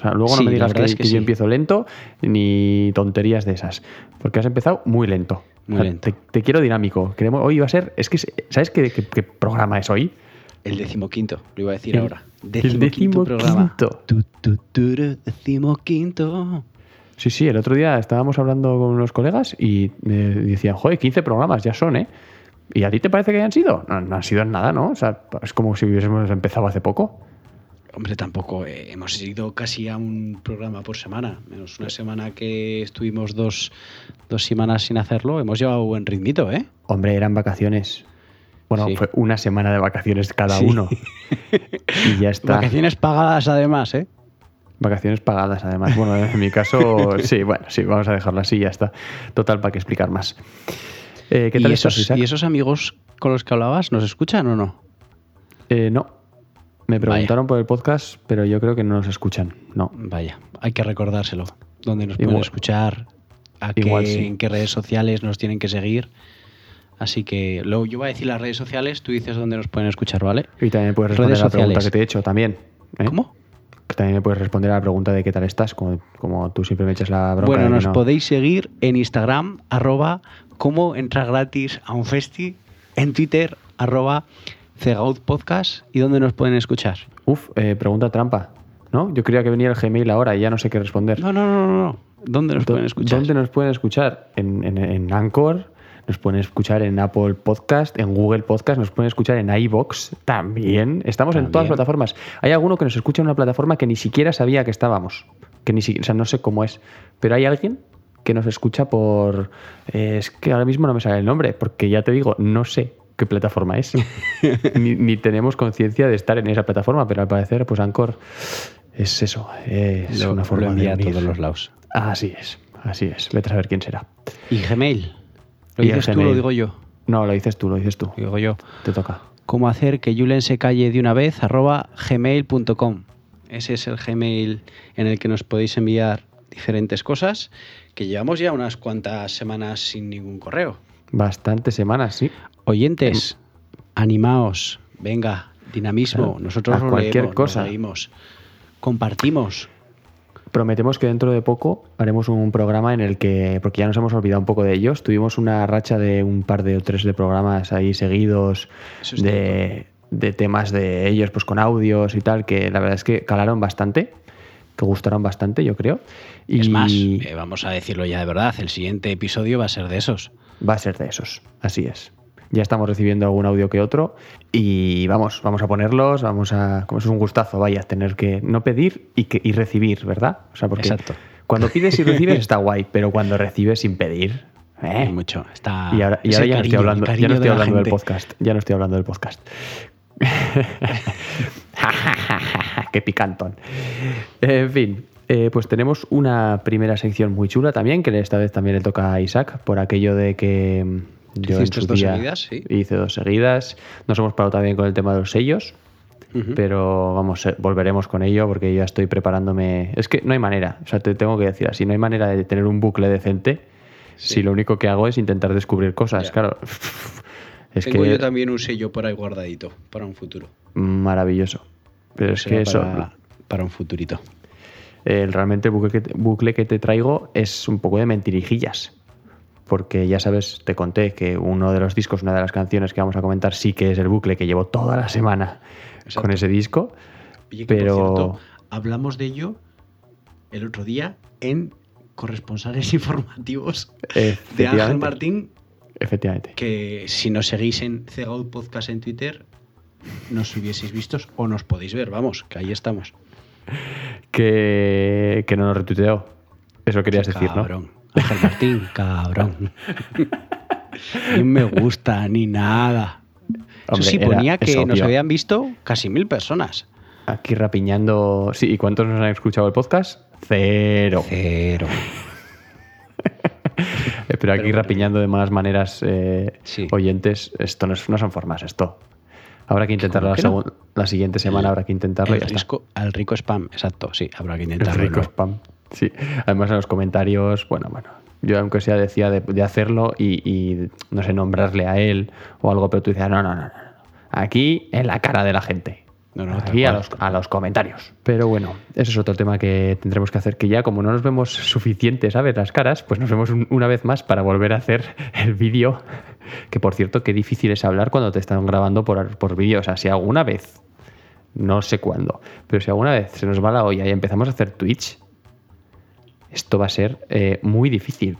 O sea, luego Sí, no me digas que, es que que sí. yo empiezo lento ni tonterías de esas. Porque has empezado muy lento. Muy O sea, lento. Te, te quiero dinámico. Queremos, hoy va a ser. Es que, ¿sabes qué, qué- qué programa es hoy? El decimoquinto, lo iba a decir El- ahora. el Decimoquinto programa. decimoquinto. Tu, tu, turu, decimoquinto. Sí, sí, el otro día estábamos hablando con unos colegas y me decían, joder, 15 programas ya son, ¿eh? ¿Y a ti te parece que hayan sido? No, no han sido en nada, ¿no? O sea, es como si hubiésemos empezado hace poco. Hombre, tampoco eh, hemos ido casi a un programa por semana. Menos una semana que estuvimos dos, dos semanas sin hacerlo. Hemos llevado buen ritmito, ¿eh? Hombre, eran vacaciones. Bueno, Sí. fue una semana de vacaciones cada Sí. uno. y ya está. Vacaciones pagadas además, ¿eh? Vacaciones pagadas, además. Bueno, en mi caso, sí, bueno, sí, vamos a dejarlo así y ya está. Total, ¿para qué explicar más? Eh, ¿Qué ¿Y tal esos, estás, Isaac? ¿Y esos amigos con los que hablabas nos escuchan o no? Eh, no. Me preguntaron por el podcast, pero yo creo que no nos escuchan. No. Vaya, hay que recordárselo. ¿Dónde nos Igual- pueden escuchar? ¿A qué, igual sí. ¿En qué redes sociales nos tienen que seguir? Así que luego yo voy a decir las redes sociales, tú dices dónde nos pueden escuchar, ¿vale? Y también puedes responder Redes a la pregunta que te he hecho también. ¿eh? ¿Cómo? También me puedes responder a la pregunta de qué tal estás, como, como tú siempre me echas la bronca. Bueno, nos no. podéis seguir en Instagram, arroba cómo entrar gratis a un festi, en Twitter, arroba Cegaut Podcast, y dónde nos pueden escuchar. Uf, eh, pregunta trampa. ¿No? Yo creía que venía el Gmail ahora y ya no sé qué responder. No, no, no, no, no. ¿Dónde nos pueden escuchar? ¿Dónde nos pueden escuchar? En, en, en Anchor, nos pueden escuchar en Apple Podcast, en Google Podcast, nos pueden escuchar en iBox también. Estamos en todas las plataformas. Hay alguno que nos escucha en una plataforma que ni siquiera sabía que estábamos. Que ni siquiera, o sea, no sé cómo es. Pero hay alguien que nos escucha por. eh, es que ahora mismo no me sale el nombre, porque ya te digo, no sé qué plataforma es. ni, ni tenemos conciencia de estar en esa plataforma, pero al parecer, pues Anchor es eso. Es Lo- una forma lo envía de a todos los lados. Así es, así es. Vete a saber quién será. ¿Y Gmail? ¿Lo Y dices tú lo digo yo? No, lo dices tú, lo dices tú. Lo digo yo. Te toca. cómo hacer que Julen se calle de una vez, arroba gmail.com. Ese es el Gmail en el que nos podéis enviar diferentes cosas, que llevamos ya unas cuantas semanas sin ningún correo. Bastantes semanas, sí. Oyentes, animaos, venga, dinamismo, Claro, nosotros cualquier leemos, cosa. leímos, compartimos. Prometemos que dentro de poco haremos un programa en el que, porque ya nos hemos olvidado un poco de ellos, tuvimos una racha de un par de o tres de programas ahí seguidos Eso es de, de temas de ellos, pues con audios y tal, que la verdad es que calaron bastante, que gustaron bastante, yo creo. Y Es más, eh, vamos a decirlo ya de verdad, el siguiente episodio va a ser de esos. Va a ser de esos, así es. Ya estamos recibiendo algún audio que otro y vamos, vamos a ponerlos, vamos a... Como es un gustazo, vaya, tener que no pedir y, que, y recibir, ¿verdad? O sea, porque Exacto. cuando pides y recibes está guay, pero cuando recibes sin pedir... ¿eh? Mucho. Está Y ahora, y ahora ya, no estoy hablando, ya no estoy del podcast. Ya no estoy hablando del podcast. Qué picantón. En fin, eh, pues tenemos una primera sección muy chula también, que esta vez también le toca a Isaac, por aquello de que mm, yo ¿Hiciste dos seguidas? Sí. hice dos seguidas. Nos hemos parado también con el tema de los sellos. Pero vamos, eh, volveremos con ello porque ya estoy preparándome. Es que no hay manera, o sea, te tengo que decir así, no hay manera de tener un bucle decente si lo único que hago es intentar descubrir cosas, Ya. claro. Es Tengo que yo también un sello por ahí guardadito para un futuro. maravilloso. Pero es que eso, para, para un futurito. el, realmente el bucle que, te, bucle que te traigo es un poco de mentirijillas. Porque ya sabes, te conté que uno de los discos, una de las canciones que vamos a comentar, sí que es el bucle que llevo toda la semana Exacto. con ese disco. Oye, que pero por cierto, hablamos de ello el otro día en corresponsales informativos de Ángel Martín, Efectivamente. que si nos seguís en Cegaut Podcast en Twitter, nos hubieseis vistos o nos podéis ver, vamos, que ahí estamos. Que, que no nos retuiteó. Eso querías decir, ¿no? Ángel Martín, cabrón. ni me gusta, ni nada. Hombre, Eso sí, ponía que nos habían visto casi mil personas. Aquí rapiñando. Sí, ¿y cuántos nos han escuchado el podcast? Cero. Cero. Pero aquí rapiñando de malas maneras eh, Sí. oyentes, esto no, es- no son formas, esto. Habrá que intentarlo ¿Cómo la, no? siguiente semana, habrá que intentarlo y El está. rico, al rico spam, exacto, sí, habrá que El intentarlo. rico ¿no? spam. Sí. Además en los comentarios, bueno, bueno. Yo aunque sea decía de, de hacerlo y, y, no sé, nombrarle a él o algo, pero tú dices, no, no, no, no. Aquí en la cara de la gente. No, no, Aquí a los, a los comentarios. Pero bueno, eso es otro tema que tendremos que hacer, que ya como no nos vemos suficiente, ¿sabes? Las caras, pues nos vemos un- una vez más para volver a hacer el vídeo. Que por cierto, qué difícil es hablar cuando te están grabando por, por vídeo. O sea, si alguna vez, no sé cuándo, pero si alguna vez se nos va la olla y empezamos a hacer Twitch, esto va a ser eh, muy difícil.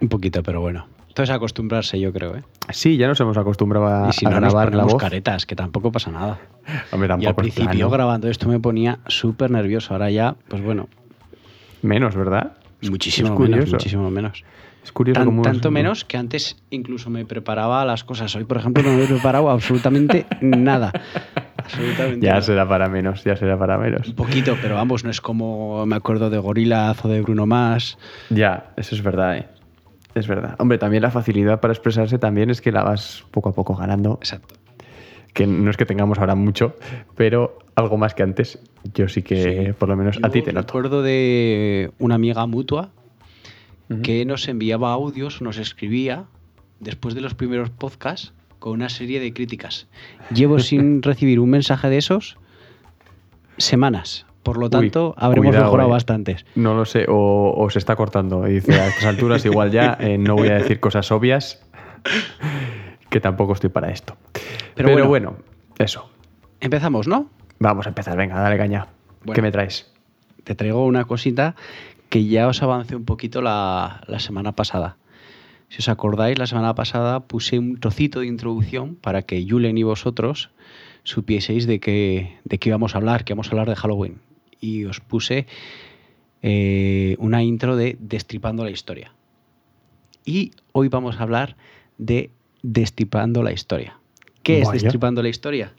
Un poquito, pero bueno. Entonces acostumbrarse, yo creo, ¿eh? Sí, ya nos hemos acostumbrado a, y si a no, nos grabar la ponemos voz. caretas, que tampoco pasa nada. Hombre, y al tampoco es principio plano. grabando esto me ponía súper nervioso. Ahora ya, pues bueno, Menos, ¿verdad? muchísimo es menos, curioso. muchísimo menos. Es curioso Tan- cómo tanto nos- menos que antes incluso me preparaba las cosas. Hoy, por ejemplo, no me he preparado absolutamente nada. Absolutamente Ya será para menos, ya será para menos. Un poquito, pero vamos, no es como me acuerdo de Gorillaz o de Bruno Mars. Ya, eso es verdad, ¿eh? Es verdad. Hombre, también la facilidad para expresarse también es que la vas poco a poco ganando. Exacto. Que no es que tengamos ahora mucho, pero algo más que antes, yo sí que Sí. por lo menos a ti te me noto. acuerdo de una amiga mutua que nos enviaba audios, nos escribía después de los primeros podcasts con una serie de críticas. Llevo sin recibir un mensaje de esos semanas. Por lo Uy, tanto, habremos cuidado, mejorado eh. bastantes. No lo sé, o, o se está cortando. Y dice, a estas alturas igual ya eh, no voy a decir cosas obvias, que tampoco estoy para esto. Pero Pero, bueno. bueno. eso. Empezamos, ¿no? Vamos a empezar, venga, dale caña. Bueno. ¿Qué me traes? Te traigo una cosita que ya os avancé un poquito la, la semana pasada. Si os acordáis, la semana pasada puse un trocito de introducción para que Julen y vosotros supieseis de qué, de qué íbamos a hablar, que vamos a hablar de Halloween. Y os puse eh, una intro de Destripando la Historia. Y hoy vamos a hablar de Destripando la Historia. ¿Qué es. Destripando la Historia?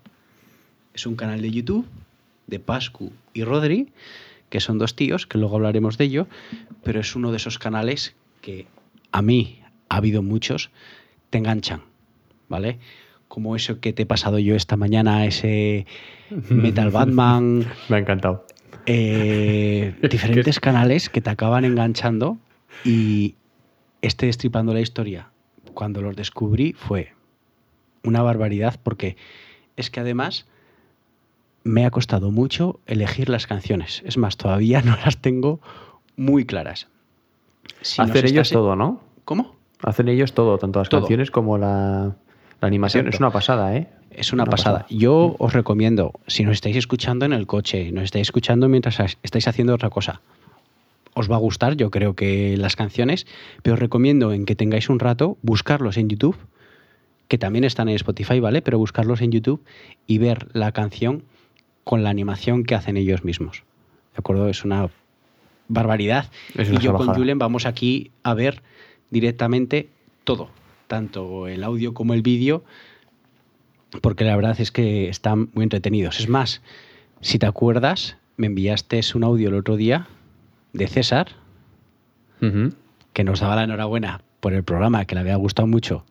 Es un canal de YouTube de Pascu y Rodri, que son dos tíos, que luego hablaremos de ello, pero es uno de esos canales que a mí ha habido muchos, te enganchan, ¿vale? Como eso que te he pasado yo esta mañana, ese Metal Batman, Me ha encantado. eh, diferentes canales que te acaban enganchando y este destripando la historia, cuando los descubrí fue una barbaridad porque es que además me ha costado mucho elegir las canciones. Es más, todavía no las tengo muy claras. Si Hacer ellos todo, ¿no? ¿Cómo? Hacen ellos todo, tanto las Todo. canciones como la, la animación. Exacto. Es una pasada, ¿eh? Es una, pasada. Yo os recomiendo, si nos estáis escuchando en el coche, nos estáis escuchando mientras as- estáis haciendo otra cosa, os va a gustar, yo creo que las canciones, pero os recomiendo en que tengáis un rato, buscarlos en YouTube, que también están en Spotify, ¿vale? Pero buscarlos en YouTube y ver la canción con la animación que hacen ellos mismos. ¿De acuerdo? Es una barbaridad. Es y yo con. Julen vamos aquí a ver directamente todo, tanto el audio como el vídeo, porque la verdad es que están muy entretenidos. Es más, si te acuerdas, me enviaste un audio el otro día de César, que nos daba la enhorabuena por el programa, que le había gustado mucho.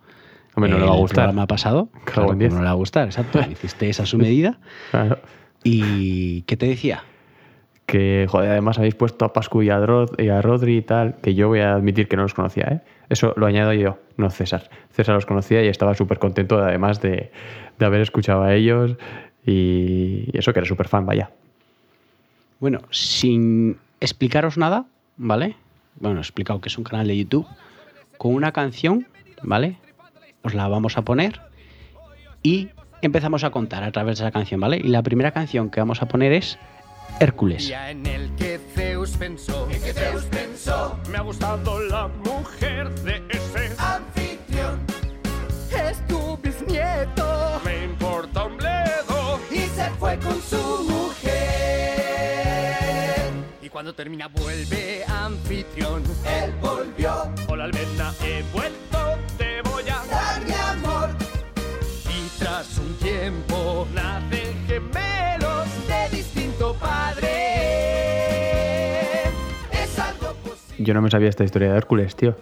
Hombre, no le va a el gustar. programa pasado. Claro, diez. no le va a gustar, exacto. Hiciste esa su medida. Claro. ¿Y qué te decía? Que, joder, además habéis puesto a Pascu y a, Rodri y tal, que yo voy a admitir que no los conocía, ¿eh? Eso lo añado yo, no César. César los conocía y estaba súper contento, además de, de haber escuchado a ellos y eso que era súper fan, vaya. Bueno, sin explicaros nada, ¿vale? Bueno, he explicado que es un canal de YouTube con una canción, ¿vale? Os la vamos a poner y empezamos a contar a través de esa canción, ¿vale? Y la primera canción que vamos a poner es Hércules. Día en el que Zeus pensó, que Zeus pensó, Me ha gustado la mujer de ese. anfitrión, es tu bisnieto, Me importa un bledo. y se fue con su mujer. Y cuando termina vuelve anfitrión, él volvió, Hola, Almena, he vuelto. Te voy a dar mi amor. Y tras un tiempo nacen gemelos. Yo no me sabía esta historia de Hércules, tío.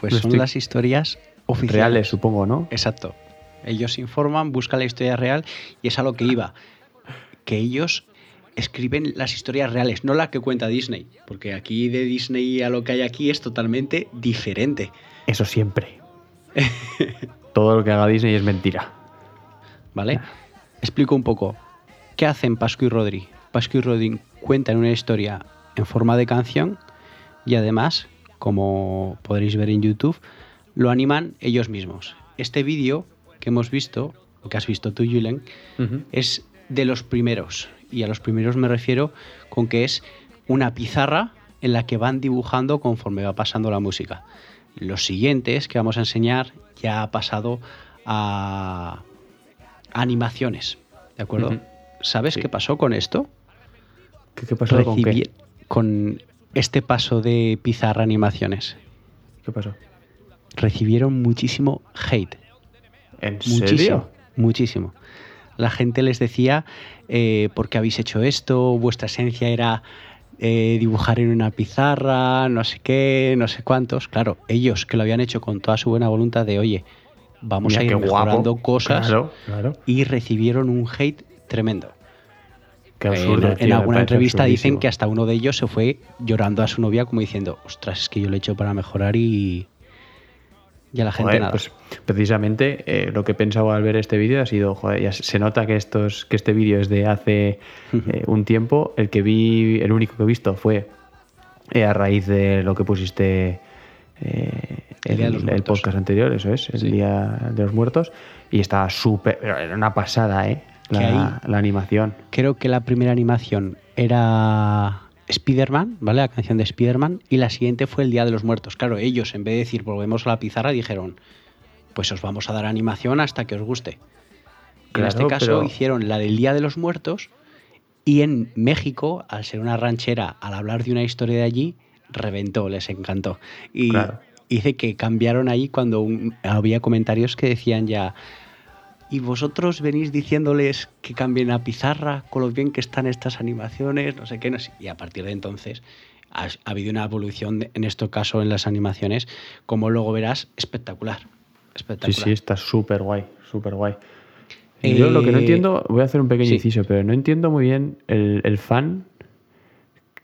Pues No son estoy- las historias oficiales. Reales, supongo, ¿no? Exacto. Ellos informan, buscan la historia real y es a lo que iba. Que ellos escriben las historias reales, no la que cuenta Disney. Porque aquí de Disney a lo que hay aquí es totalmente diferente. Eso siempre. Todo lo que haga Disney es mentira. ¿Vale? Explico un poco. ¿Qué hacen Pascu y Rodri? Pascu y Rodri cuentan una historia en forma de canción y además, como podréis ver en YouTube, lo animan ellos mismos. Este vídeo que hemos visto, o que has visto tú, Julen, es de los primeros. Y a los primeros me refiero con que es una pizarra en la que van dibujando conforme va pasando la música. Los siguientes que vamos a enseñar ya ha pasado a animaciones. ¿De acuerdo? ¿Sabes Sí. qué pasó con esto? ¿Qué, qué pasó con qué? con este paso de pizarra animaciones. ¿Qué pasó? Recibieron muchísimo hate. ¿En Muchísimo. serio? Muchísimo. La gente les decía, eh, ¿por qué habéis hecho esto? Vuestra esencia era eh, dibujar en una pizarra, no sé qué, no sé cuántos. Claro, ellos que lo habían hecho con toda su buena voluntad de, oye, vamos Mira, a ir guapo. mejorando cosas Claro, claro. y recibieron un hate tremendo. Qué absurdo, en, tío, en me alguna entrevista dicen que hasta uno de ellos se fue llorando a su novia como diciendo, ostras, es que yo lo he hecho para mejorar y, y a la gente Joder, nada. pues precisamente eh, lo que he pensado al ver este vídeo ha sido, joder, ya se nota que estos, que este vídeo es de hace eh, un tiempo. El que vi, el único que he visto fue eh, a raíz de lo que pusiste El el, el podcast anterior, eso es, el Sí. Día de los Muertos. Y estaba súper, era una pasada, ¿eh? Que La, la animación. Creo que la primera animación era Spider-Man, ¿vale? La canción de Spider-Man. Y la siguiente fue el Día de los Muertos. Claro, ellos en vez de decir volvemos a la pizarra dijeron, pues os vamos a dar animación hasta que os guste. En este caso pero- hicieron la del Día de los Muertos y en México, al ser una ranchera, al hablar de una historia de allí, reventó, les encantó. Y Claro. dice que cambiaron ahí cuando un- había comentarios que decían ya, y vosotros venís diciéndoles que cambien a pizarra con lo bien que están estas animaciones, no sé qué, no sé. Y a partir de entonces ha, ha habido una evolución, en este caso en las animaciones, como luego verás, espectacular. Sí, Espectacular. sí, está súper guay, súper guay. Y Yo lo que no Eh, entiendo, voy a hacer un pequeño sí. inciso, pero no entiendo muy bien el, el fan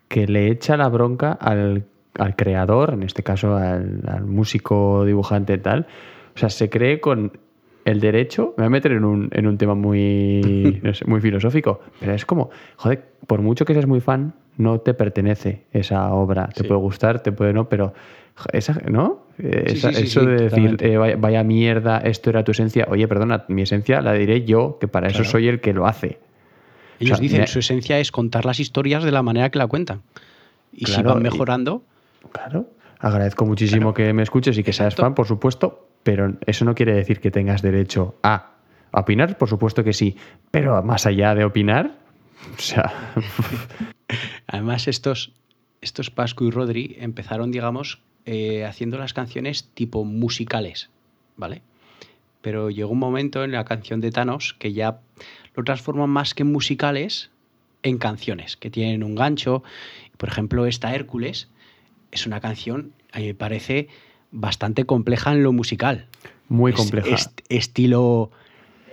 que le echa la bronca al, al creador, en este caso al, al músico, dibujante y tal. O sea, se cree con el derecho, me voy a meter en un, en un tema muy, no sé, muy filosófico, pero es como, joder, por mucho que seas muy fan, no te pertenece esa obra. Te puede gustar, te puede no, pero esa, ¿no? Eh, Sí, esa- sí, sí, eso de decir, eh, vaya, vaya mierda, esto era tu esencia. Oye, perdona, mi esencia la diré yo, que para eso soy el que lo hace. Ellos o sea, dicen, me- su esencia es contar las historias de la manera que la cuentan. Y si van y- mejorando, Claro. Agradezco muchísimo que me escuches y que seas fan, por supuesto, pero eso no quiere decir que tengas derecho a opinar, por supuesto que sí, pero más allá de opinar, o sea, Además, estos, estos Pascu y Rodri empezaron, digamos, eh, haciendo las canciones tipo musicales, ¿vale? Pero llegó un momento en la canción de Thanos que ya lo transforman más que musicales en canciones, que tienen un gancho. Por ejemplo, esta Hércules es una canción, a mí me parece, bastante compleja en lo musical. muy compleja. es- estilo,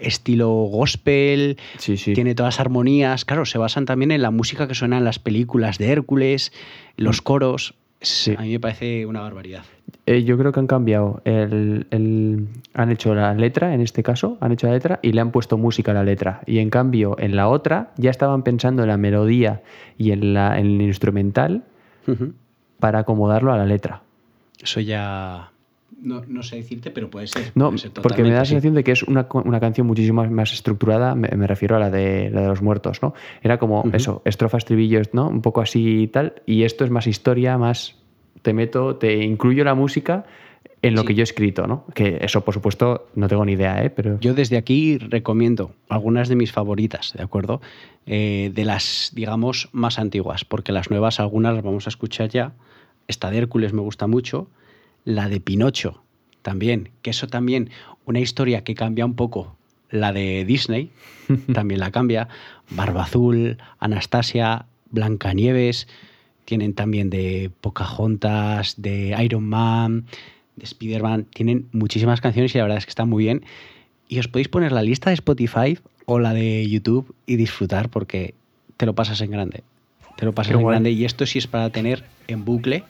estilo gospel, sí, sí. tiene todas las armonías. Claro, se basan también en la música que suena en las películas de Hércules, los coros. Es- Sí. A mí me parece una barbaridad. Eh, yo creo que han cambiado. El, el- han hecho la letra, en este caso, han hecho la letra y le han puesto música a la letra. Y en cambio, en la otra, ya estaban pensando en la melodía y en, la, en el instrumental para acomodarlo a la letra. Eso ya no, no sé decirte, pero puede ser. No, puede ser porque me da la sensación de que es una, una canción muchísimo más, más estructurada, me, me refiero a la de, la de los muertos, ¿no? Era como eso, estrofas, estribillos, ¿no? Un poco así y tal, y esto es más historia, más te meto, te incluyo la música en lo Sí. que yo he escrito, ¿no? Que eso, por supuesto, no tengo ni idea, ¿eh? Pero Yo desde aquí recomiendo algunas de mis favoritas, ¿de acuerdo? Eh, de las, digamos, más antiguas, porque las nuevas, algunas las vamos a escuchar ya. Esta de Hércules me gusta mucho. La de Pinocho también, que eso también, una historia que cambia un poco. La de Disney también la cambia. Barba Azul, Anastasia, Blancanieves. tienen también de Pocahontas, de Iron Man, de Spider-Man, tienen muchísimas canciones y la verdad es que están muy bien. Y os podéis poner la lista de Spotify o la de YouTube y disfrutar porque te lo pasas en grande. Te lo pasas Qué en guay. grande y esto sí es para tener en bucle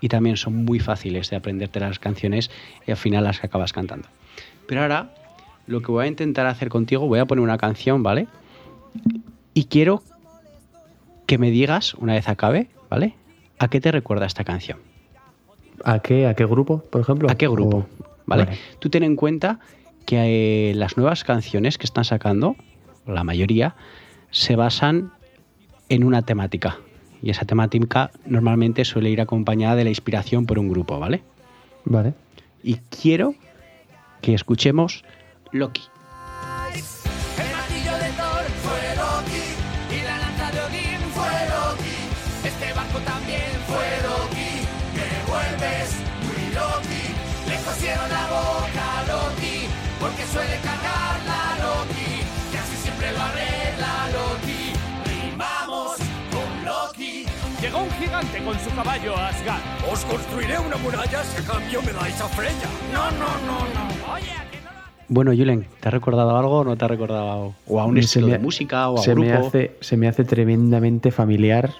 y también son muy fáciles de aprenderte las canciones y al final las acabas cantando. Pero ahora lo que voy a intentar hacer contigo, voy a poner una canción, ¿vale? Y quiero que me digas, una vez acabe, ¿vale? ¿A qué te recuerda esta canción? ¿A qué, ¿A qué grupo, por ejemplo? ¿A qué grupo? O- ¿Vale? vale. Tú ten en cuenta que eh, las nuevas canciones que están sacando, la mayoría, se basan en una temática. Y esa temática normalmente suele ir acompañada de la inspiración por un grupo, ¿vale? Vale. Y quiero que escuchemos Loki. Gigante con su caballo a Asgard. Os construiré una muralla si a cambio me dais a Freya. No, no, no, no. Oye, ¿a que no lo Bueno, Julen, ¿te ha recordado algo o no te ha recordado algo? O a un Se estilo me de música o a se un me grupo. hace Se me hace tremendamente familiar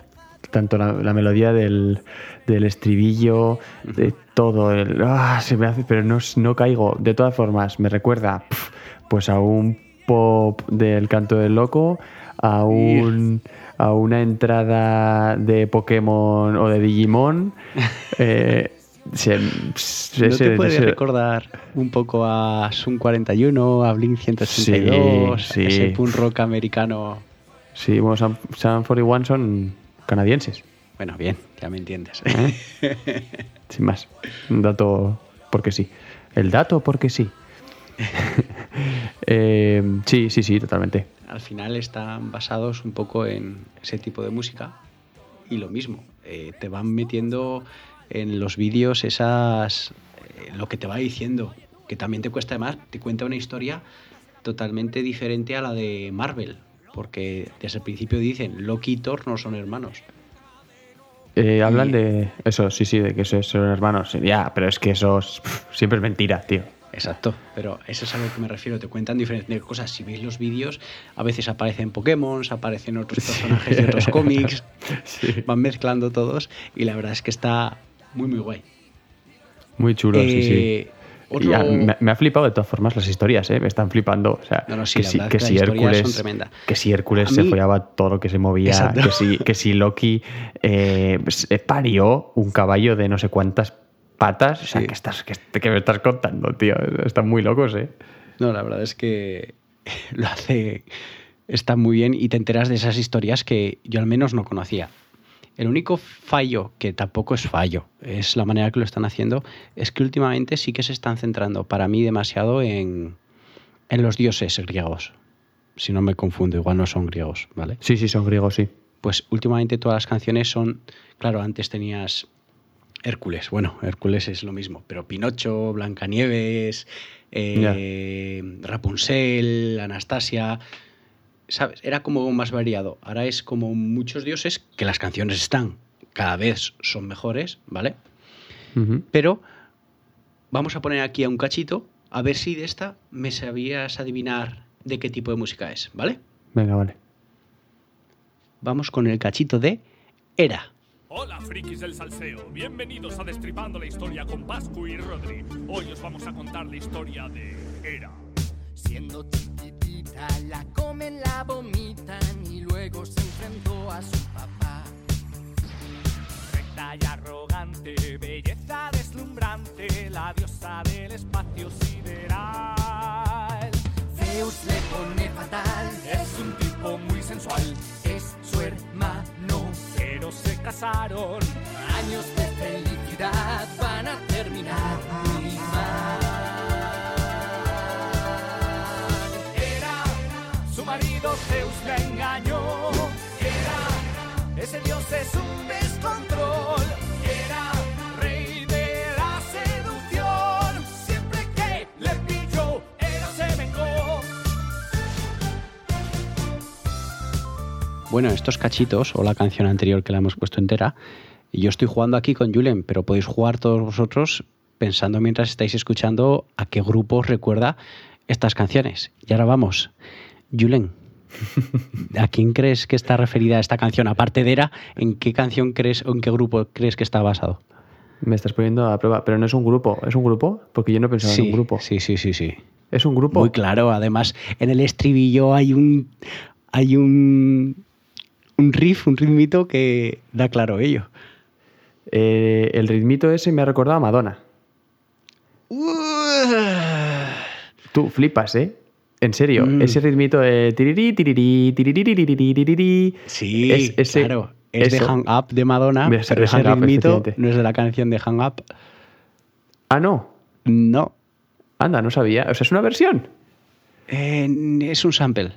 tanto la, la melodía del, del estribillo, de todo. El, ah, se me hace, pero no, no caigo. De todas formas, me recuerda pf, pues a un pop del canto del loco, a un a una entrada de Pokémon o de Digimon. eh, se- se- ¿No se- te puede recordar un poco a Sun 41, a Blink 182, Sí, sí. ese punk rock americano? Sí, bueno, Sam, Sam 41 son canadienses. Bueno, bien, ya me entiendes. ¿eh? Sin más. Un dato porque sí. El dato porque sí. Eh, sí, sí, sí, totalmente. Al final están basados un poco en ese tipo de música y lo mismo, eh, te van metiendo en los vídeos esas eh, lo que te va diciendo, que también te cuesta además, te cuenta una historia totalmente diferente a la de Marvel, porque desde el principio dicen Loki y Thor no son hermanos. Eh, hablan de eso, sí, sí, de que son hermanos. Ya, pero es que eso es- siempre es mentira, tío. Exacto, pero eso es a lo que me refiero, te cuentan diferentes cosas. Si veis los vídeos, a veces aparecen Pokémon, aparecen otros personajes de otros cómics, van mezclando todos y la verdad es que está muy muy guay. Muy chulo, sí, sí. Eh, otro- Y ya, me, me ha flipado de todas formas las historias, ¿eh? Me están flipando. O sea, No, no, sí, que, si, que que si Hércules, que si Hércules A se mí- follaba todo lo que se movía, Exacto. que si, que si Loki eh, parió un caballo de no sé cuántas patas. O sea, Sí. que, estás, que me estás contando, tío. Están muy locos, ¿eh? No, la verdad es que lo hace. Está muy bien y te enteras de esas historias que yo al menos no conocía. El único fallo, que tampoco es fallo, es la manera que lo están haciendo, es que últimamente sí que se están centrando para mí demasiado en, en los dioses griegos. Si no me confundo, igual no son griegos, ¿vale? Sí, sí, son griegos, sí. Pues últimamente todas las canciones son, claro, antes tenías Hércules, bueno, Hércules es lo mismo, pero Pinocho, Blancanieves, eh, Rapunzel, Anastasia, ¿sabes? Era como más variado. Ahora es como muchos dioses que las canciones están, cada vez son mejores, ¿vale? Pero vamos a poner aquí a un cachito, a ver si de esta me sabías adivinar de qué tipo de música es, ¿vale? Venga, vale. Vamos con el cachito de Era. Hola, frikis del salseo. Bienvenidos a Destripando la Historia con Pascu y Rodri. Hoy os vamos a contar la historia de Era. Siendo chiquitita, la comen, la vomitan y luego se enfrentó a su papá. Recta y arrogante, belleza deslumbrante, la diosa del espacio sideral. Zeus le pone fatal, Es un tipo muy sensual, es su hermano. Pero se casaron. Años de felicidad van a terminar muy mal. Era su marido Zeus la engañó. Era ese dios es un descontrol. Bueno, estos cachitos o la canción anterior que la hemos puesto entera, yo estoy jugando aquí con Julen, pero podéis jugar todos vosotros pensando mientras estáis escuchando a qué grupo os recuerda estas canciones. Y ahora vamos. Julen, ¿a quién crees que está referida esta canción? Aparte de Era, ¿en qué canción crees o en qué grupo crees que está basado? Me estás poniendo a prueba, pero no es un grupo. ¿Es un grupo? Porque yo no pensaba en un grupo. sí, sí, sí, sí. ¿Es un grupo? Muy claro. Además, en el estribillo hay un hay un un riff, un ritmito que da claro ello. Eh, el ritmito ese me ha recordado a Madonna. Tú flipas, ¿eh? En serio, Mm. ese ritmito de Sí, es- ese- claro. Es de. Hang Up de Madonna, De- pero de ese Up, ritmito no es de la canción de Hang Up. Ah, no. No. Anda, no sabía. O sea, es una versión. Eh, es un sample.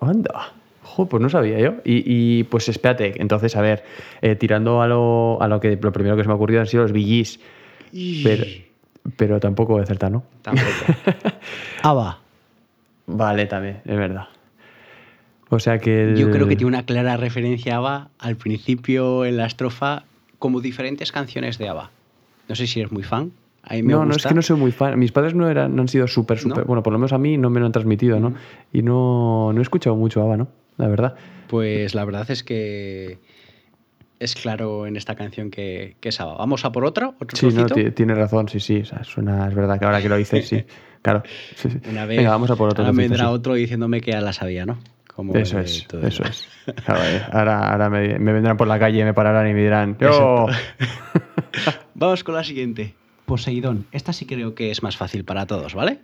Anda. Jo, pues no sabía yo. Y, y, pues espérate, entonces, a ver, eh, tirando a lo, a lo que lo primero que se me ha ocurrido han sido los VGs. Pero, pero tampoco voy a acertar, ¿no? Tampoco. ABBA. Vale, también, es verdad. O sea que. el- Yo creo que tiene una clara referencia a ABBA al principio en la estrofa, como diferentes canciones de ABBA. No sé si eres muy fan. A mí me No, no, es que no soy muy fan. Mis padres no, eran, no han sido súper, súper. ¿No? Bueno, por lo menos a mí no me lo han transmitido, ¿no? Y no, no he escuchado mucho ABBA, ¿no? La verdad. Pues la verdad es que es claro en esta canción que, que es ABBA. ¿Vamos a por otra? ¿Otro Sí, no, trocito? tiene razón, sí, sí. O sea, suena, es verdad que ahora que lo dices, sí. Claro. sí, sí. Una vez Venga, vamos a por otro. ahora trocito, vendrá sí. otro diciéndome que ya la sabía, ¿no? Como Eso es, todo eso es. Eh, ahora ahora me, me vendrán por la calle, me pararán y me dirán, ¡Yo! Vamos con la siguiente. Poseidón. Esta sí creo que es más fácil para todos, ¿vale?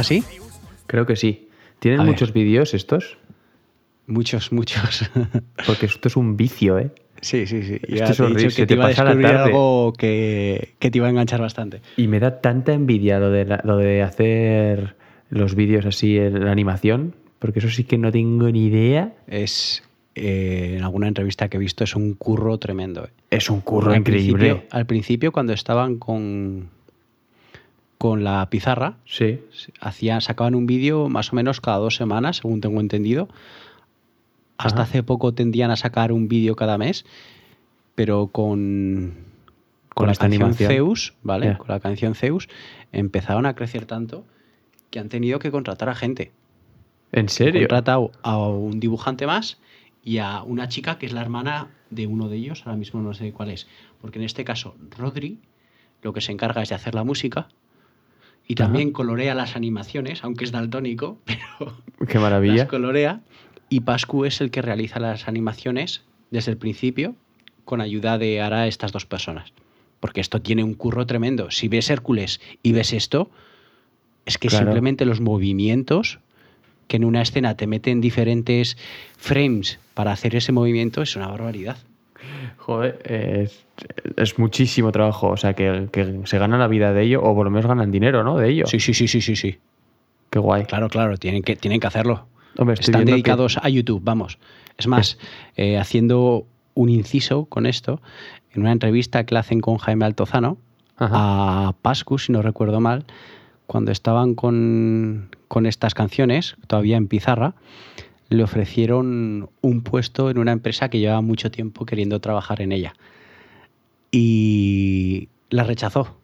Poseidón. ¿Esta sí? Creo que sí. ¿Tienen A muchos vídeos estos? Muchos, muchos. Porque esto es un vicio, ¿eh? sí, sí, sí. Esto Ya es te he horrible, dicho que te iba a descubrir algo que, que te iba a enganchar bastante. Y me da tanta envidia lo de, la- lo de hacer los vídeos así la animación, porque eso sí que no tengo ni idea. Es, eh, en alguna entrevista que he visto, es un curro tremendo. eh. Es un curro al increíble. Principio, al principio, cuando estaban con, con la pizarra, Sí. hacían, sacaban un vídeo más o menos cada dos semanas, según tengo entendido. Hasta Ajá. hace poco tendían a sacar un vídeo cada mes, pero con, con, Con la esta canción animación. Zeus, ¿vale? Con la canción Zeus, empezaron a crecer tanto que han tenido que contratar a gente. ¿En Han serio? contratado a un dibujante más y a una chica que es la hermana de uno de ellos, ahora mismo no sé cuál es, porque en este caso Rodri lo que se encarga es de hacer la música y también colorea las animaciones, aunque es daltónico, pero Qué maravilla. las colorea y Pascu es el que realiza las animaciones desde el principio con ayuda de ahora estas dos personas. Porque esto tiene un curro tremendo. Si ves Hércules y ves esto, es que Claro. simplemente los movimientos que en una escena te meten diferentes frames para hacer ese movimiento es una barbaridad. Joder, es, es muchísimo trabajo. O sea, que, que se gana la vida de ello, o por lo menos ganan dinero, ¿no? De ello. Sí, sí, sí, sí, sí, sí. Qué guay. Claro, claro, tienen que, tienen que hacerlo. Hombre, Están que- dedicados a YouTube, vamos. Es más, eh, haciendo un inciso con esto, en una entrevista que le hacen con Jaime Altozano, Ajá. a Pascu, si no recuerdo mal, cuando estaban con, con estas canciones, todavía en pizarra, le ofrecieron un puesto en una empresa que llevaba mucho tiempo queriendo trabajar en ella. Y la rechazó,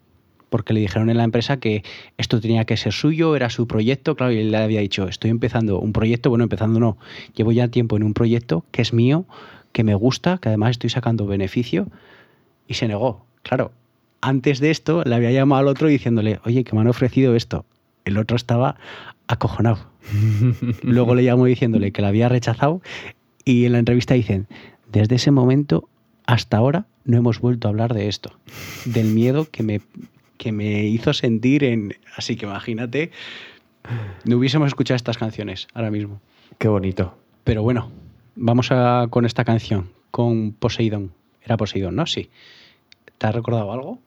porque le dijeron en la empresa que esto tenía que ser suyo, era su proyecto, claro, y él le había dicho, estoy empezando un proyecto, bueno, empezando no, llevo ya tiempo en un proyecto que es mío, que me gusta, que además estoy sacando beneficio, y se negó. Claro, antes de esto le había llamado al otro diciéndole, oye, que me han ofrecido esto. El otro estaba acojonado. Luego le llamó diciéndole que la había rechazado y en la entrevista dicen, desde ese momento hasta ahora no hemos vuelto a hablar de esto, del miedo que me, que me hizo sentir en... Así que imagínate, no hubiésemos escuchado estas canciones ahora mismo. Qué bonito. Pero bueno, vamos a, con esta canción, con Poseidón. Era Poseidón, ¿no? Sí. ¿Te has recordado algo?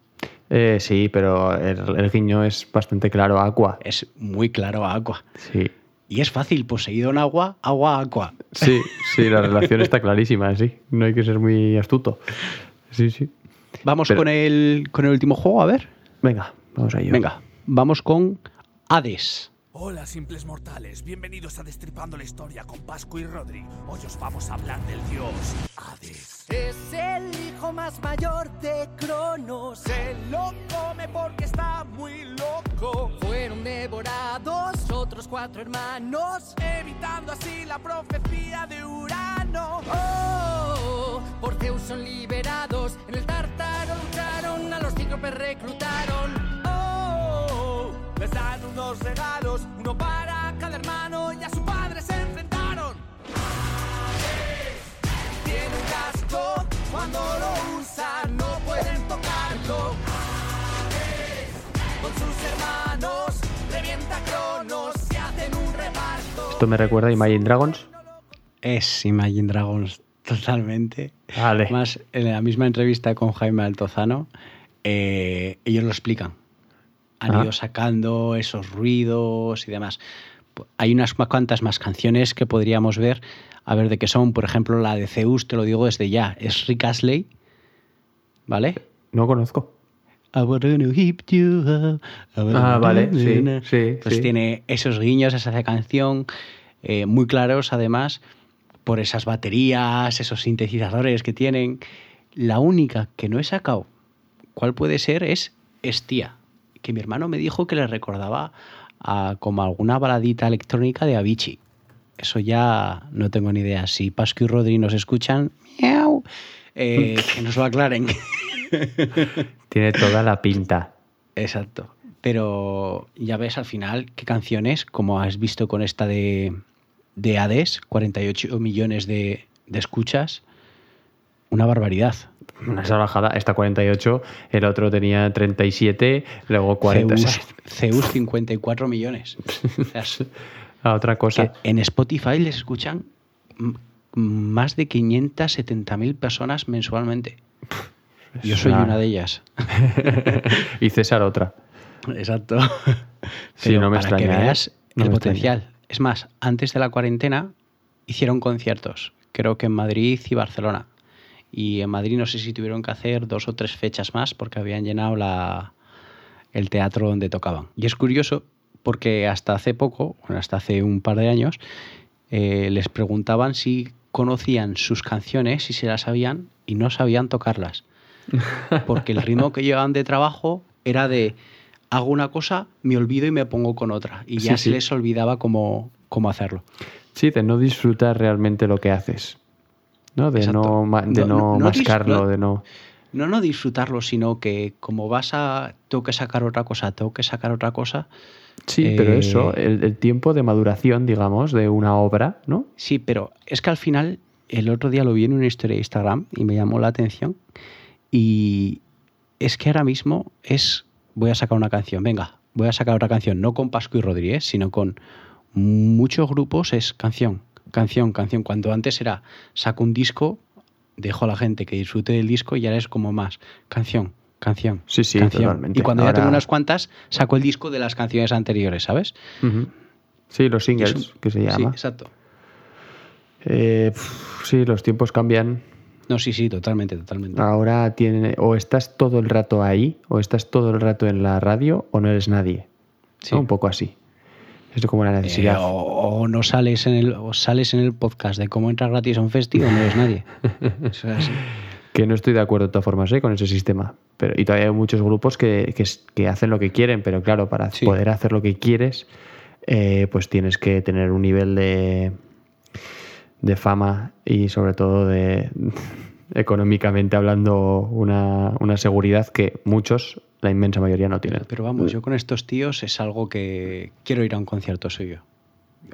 Eh, sí, pero el, el guiño es bastante claro. Aqua. Es muy claro a Aqua. Sí. Y es fácil, Poseidón agua, agua Aqua. Sí, sí, la relación está clarísima, sí. No hay que ser muy astuto. Sí, sí. Vamos Pero- con, el, con el último juego, a ver. Venga, vamos a ello. Venga, vamos con Hades. Hola, simples mortales. Bienvenidos a Destripando la Historia con Pascu y Rodri. Hoy os vamos a hablar del dios Hades. Es el hijo más mayor de Cronos. Se lo come porque está muy loco. Fueron devorados otros cuatro hermanos. Evitando así la profecía de Urano. Oh, por Zeus son liberados. En el Tártaro lucharon, a los cíclopes reclutaron. Oh, les dan unos regalos, uno para cada hermano y a su padre se enfrentaron. Tiene un casco, cuando lo usan no pueden tocarlo. Con sus hermanos revienta Cronos Esto me recuerda a Imagine Dragons. Es Imagine Dragons totalmente. Vale. Además, en la misma entrevista con Jaime Altozano, eh, ellos lo explican. Han Ah. ido sacando esos ruidos y demás. Hay unas cuantas más canciones que podríamos ver, a ver de qué son. Por ejemplo, la de Zeus, te lo digo desde ya, es Rick Astley, ¿vale? No conozco. I wanna keep you up, I wanna Ah, vale, sí, sí, Pues sí. tiene esos guiños, esa canción, eh, muy claros además, por esas baterías, esos sintetizadores que tienen. La única que no he sacado, ¿cuál puede ser? Es Estia, que mi hermano me dijo que le recordaba a como alguna baladita electrónica de Avicii. Eso ya no tengo ni idea. Si Pascu y Rodri nos escuchan, miau, eh, que nos lo aclaren. Tiene toda la pinta. Exacto. Pero ya ves al final qué canciones, como has visto con esta de, de Hades, 48 millones de, de escuchas, una barbaridad. Una salvajada. Esta 48, el otro tenía 37, luego 40. Zeus, Zeus 54 millones. O sea, es a otra cosa. en Spotify les escuchan más de 570.000 personas mensualmente. Yo soy una- una de ellas. y César otra. Exacto. Sí, Pero no me para que extraña, ¿eh? veas No el potencial. Es más, antes de la cuarentena hicieron conciertos, creo que en Madrid y Barcelona. Y en Madrid no sé si tuvieron que hacer dos o tres fechas más porque habían llenado la, el teatro donde tocaban. Y es curioso porque hasta hace poco, bueno, hasta hace un par de años, eh, les preguntaban si conocían sus canciones, si se las sabían y no sabían tocarlas. Porque el ritmo que llevaban de trabajo era de hago una cosa, me olvido y me pongo con otra. Y ya Sí, se sí. les olvidaba cómo, cómo hacerlo. Sí, de no disfrutar realmente lo que haces. ¿no? De Exacto. no, de No- mascarlo, no- de no... No, no disfrutarlo, sino que como vas a. Tengo que sacar otra cosa, tengo que sacar otra cosa. Sí, pero Eh, eso, el, el tiempo de maduración, digamos, de una obra, ¿no? Sí, pero es que al final, el otro día lo vi en una historia de Instagram y me llamó la atención. Y es que ahora mismo es. Voy a sacar una canción, venga, voy a sacar otra canción, no con Pascu y Rodríguez, sino con muchos grupos es canción, canción, canción. Cuando antes era saco un disco, dejo a la gente que disfrute del disco y ahora es como más canción, canción. Sí, sí, canción. totalmente. Y cuando ya tengo unas cuantas, saco el disco de las canciones anteriores, ¿sabes? Sí, los singles, un- que se Sí, llama. exacto. Eh, sí, los tiempos cambian. No, sí, sí, totalmente, totalmente. Ahora tiene, o estás todo el rato ahí, o estás todo el rato en la radio, o no eres nadie. Sí. ¿no? Un poco así. Es como la Eh, necesidad. o, o no sales en el o sales en el podcast de cómo entrar gratis a un festival o no eres nadie. Eso es así. Que no estoy de acuerdo de todas formas ¿eh? con ese sistema. Pero, y todavía hay muchos grupos que, que, hacen lo que quieren, pero claro, para Sí. poder hacer lo que quieres, eh, pues tienes que tener un nivel de, de fama y sobre todo de, económicamente hablando una, una seguridad que muchos, la inmensa mayoría, no tienen. Pero vamos, yo con estos tíos es algo que quiero ir a un concierto suyo.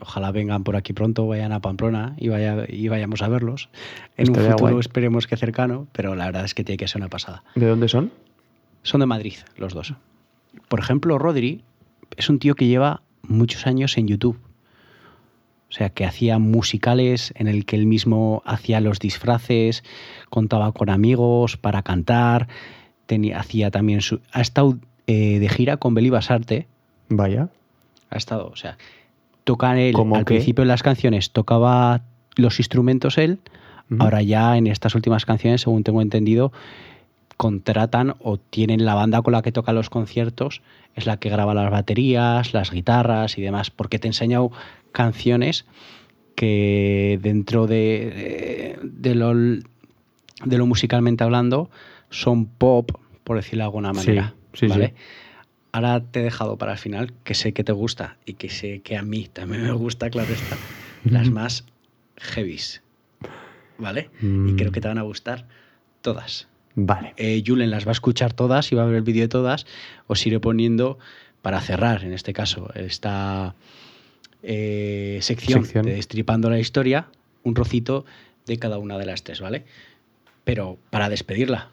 Ojalá vengan por aquí pronto, vayan a Pamplona y, vaya, y vayamos a verlos. En un futuro guay. esperemos que cercano, pero la verdad es que tiene que ser una pasada. ¿De dónde son? Son de Madrid, los dos. Por ejemplo, Rodri es un tío que lleva muchos años en YouTube. O sea, que hacía musicales en el que él mismo hacía los disfraces, contaba con amigos para cantar, tenía, hacía también su... Ha estado eh, de gira con Beli Basarte, Vaya. ha estado, o sea, toca él, ¿Cómo al principio de las canciones tocaba los instrumentos él, ahora ya en estas últimas canciones, según tengo entendido, contratan o tienen la banda con la que toca los conciertos, es la que graba las baterías, las guitarras y demás, porque te he enseñado canciones que dentro de, de, lo, de lo musicalmente hablando son pop, por decirlo de alguna manera. sí, ¿vale? sí. Ahora te he dejado para el final, que sé que te gusta y que sé que a mí también me gusta, claro está, las más heavies. ¿Vale? Y Mm. creo que te van a gustar todas. Vale. Eh, Julen las va a escuchar todas y va a ver el vídeo de todas. Os iré poniendo para cerrar, en este caso, esta eh, sección, Sección. de Destripando la Historia, un rocito de cada una de las tres, ¿vale? Pero para despedirla,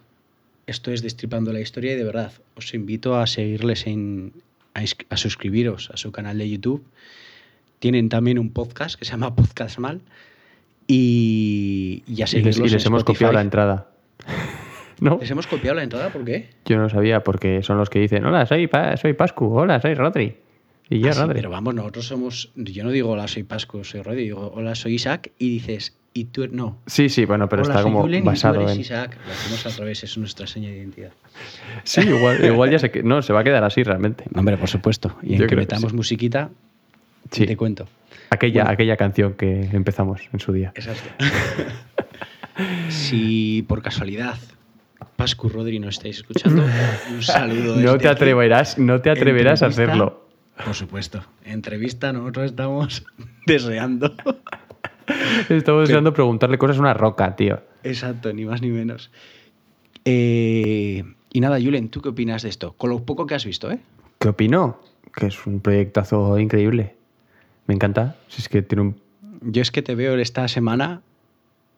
esto es Destripando la Historia y de verdad os invito a seguirles en. a, suscribiros a su canal de YouTube. Tienen también un podcast que se llama Podcast Mal. Y, y a Y les, seguirlos y les en hemos copiado la entrada. ¿No? ¿Les hemos copiado la entrada? ¿Por qué? Yo no lo sabía porque son los que dicen, hola, soy, Pa- soy Pascu, hola, soy Rodri. Y yo, Ah, sí, pero vamos, nosotros somos. Yo no digo hola, soy Pascu, soy Rodri, digo hola, soy Isaac y dices, y tú no. Sí, sí, bueno, pero Hola, está soy como Julen y tú basado eres en... Isaac. Lo hacemos al revés, es nuestra seña de identidad. Sí, igual, igual ya se... que- No, se va a quedar así realmente. Hombre, por supuesto. Y en Yo que metamos sí. musiquita, Sí. te cuento. Aquella, Bueno. aquella canción que empezamos en su día. Exacto. si por casualidad Pascu Rodri no estáis escuchando, un saludo. No te atreverás, no te atreverás a hacerlo. Por supuesto. Entrevista nosotros estamos deseando. Estamos deseando preguntarle cosas a una roca, tío. Exacto, ni más ni menos. Eh, y nada, Julen, ¿tú qué opinas de esto? Con lo poco que has visto, ¿eh? ¿Qué opino? Que es un proyectazo increíble. Me encanta. Si es que tiene un... Yo es que te veo esta semana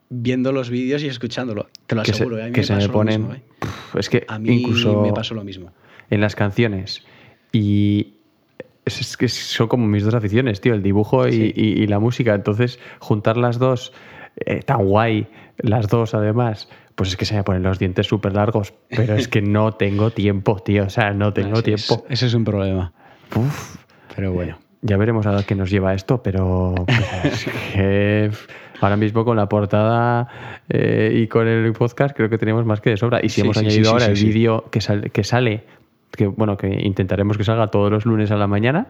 viendo los vídeos y escuchándolo. Te lo que aseguro, ¿eh? a mí que me se me pasó lo ponen... mismo, ¿eh? Pff, Es que A mí incluso me pasó lo mismo. en las canciones y es, es que son como mis dos aficiones, tío, el dibujo y, Sí. y- y la música. Entonces, juntar las dos, eh, tan guay, las dos además, pues es que se me ponen los dientes súper largos. Pero es que no tengo tiempo, tío. O sea, no tengo Así es. tiempo. Ese es un problema. Uf, Pero bueno. ya veremos a qué nos lleva esto, pero pero es que ahora mismo con la portada eh, y con el podcast creo que tenemos más que de sobra. Y si Sí, hemos sí, añadido ahora el vídeo que, sal- que sale, que bueno, que intentaremos que salga todos los lunes a la mañana,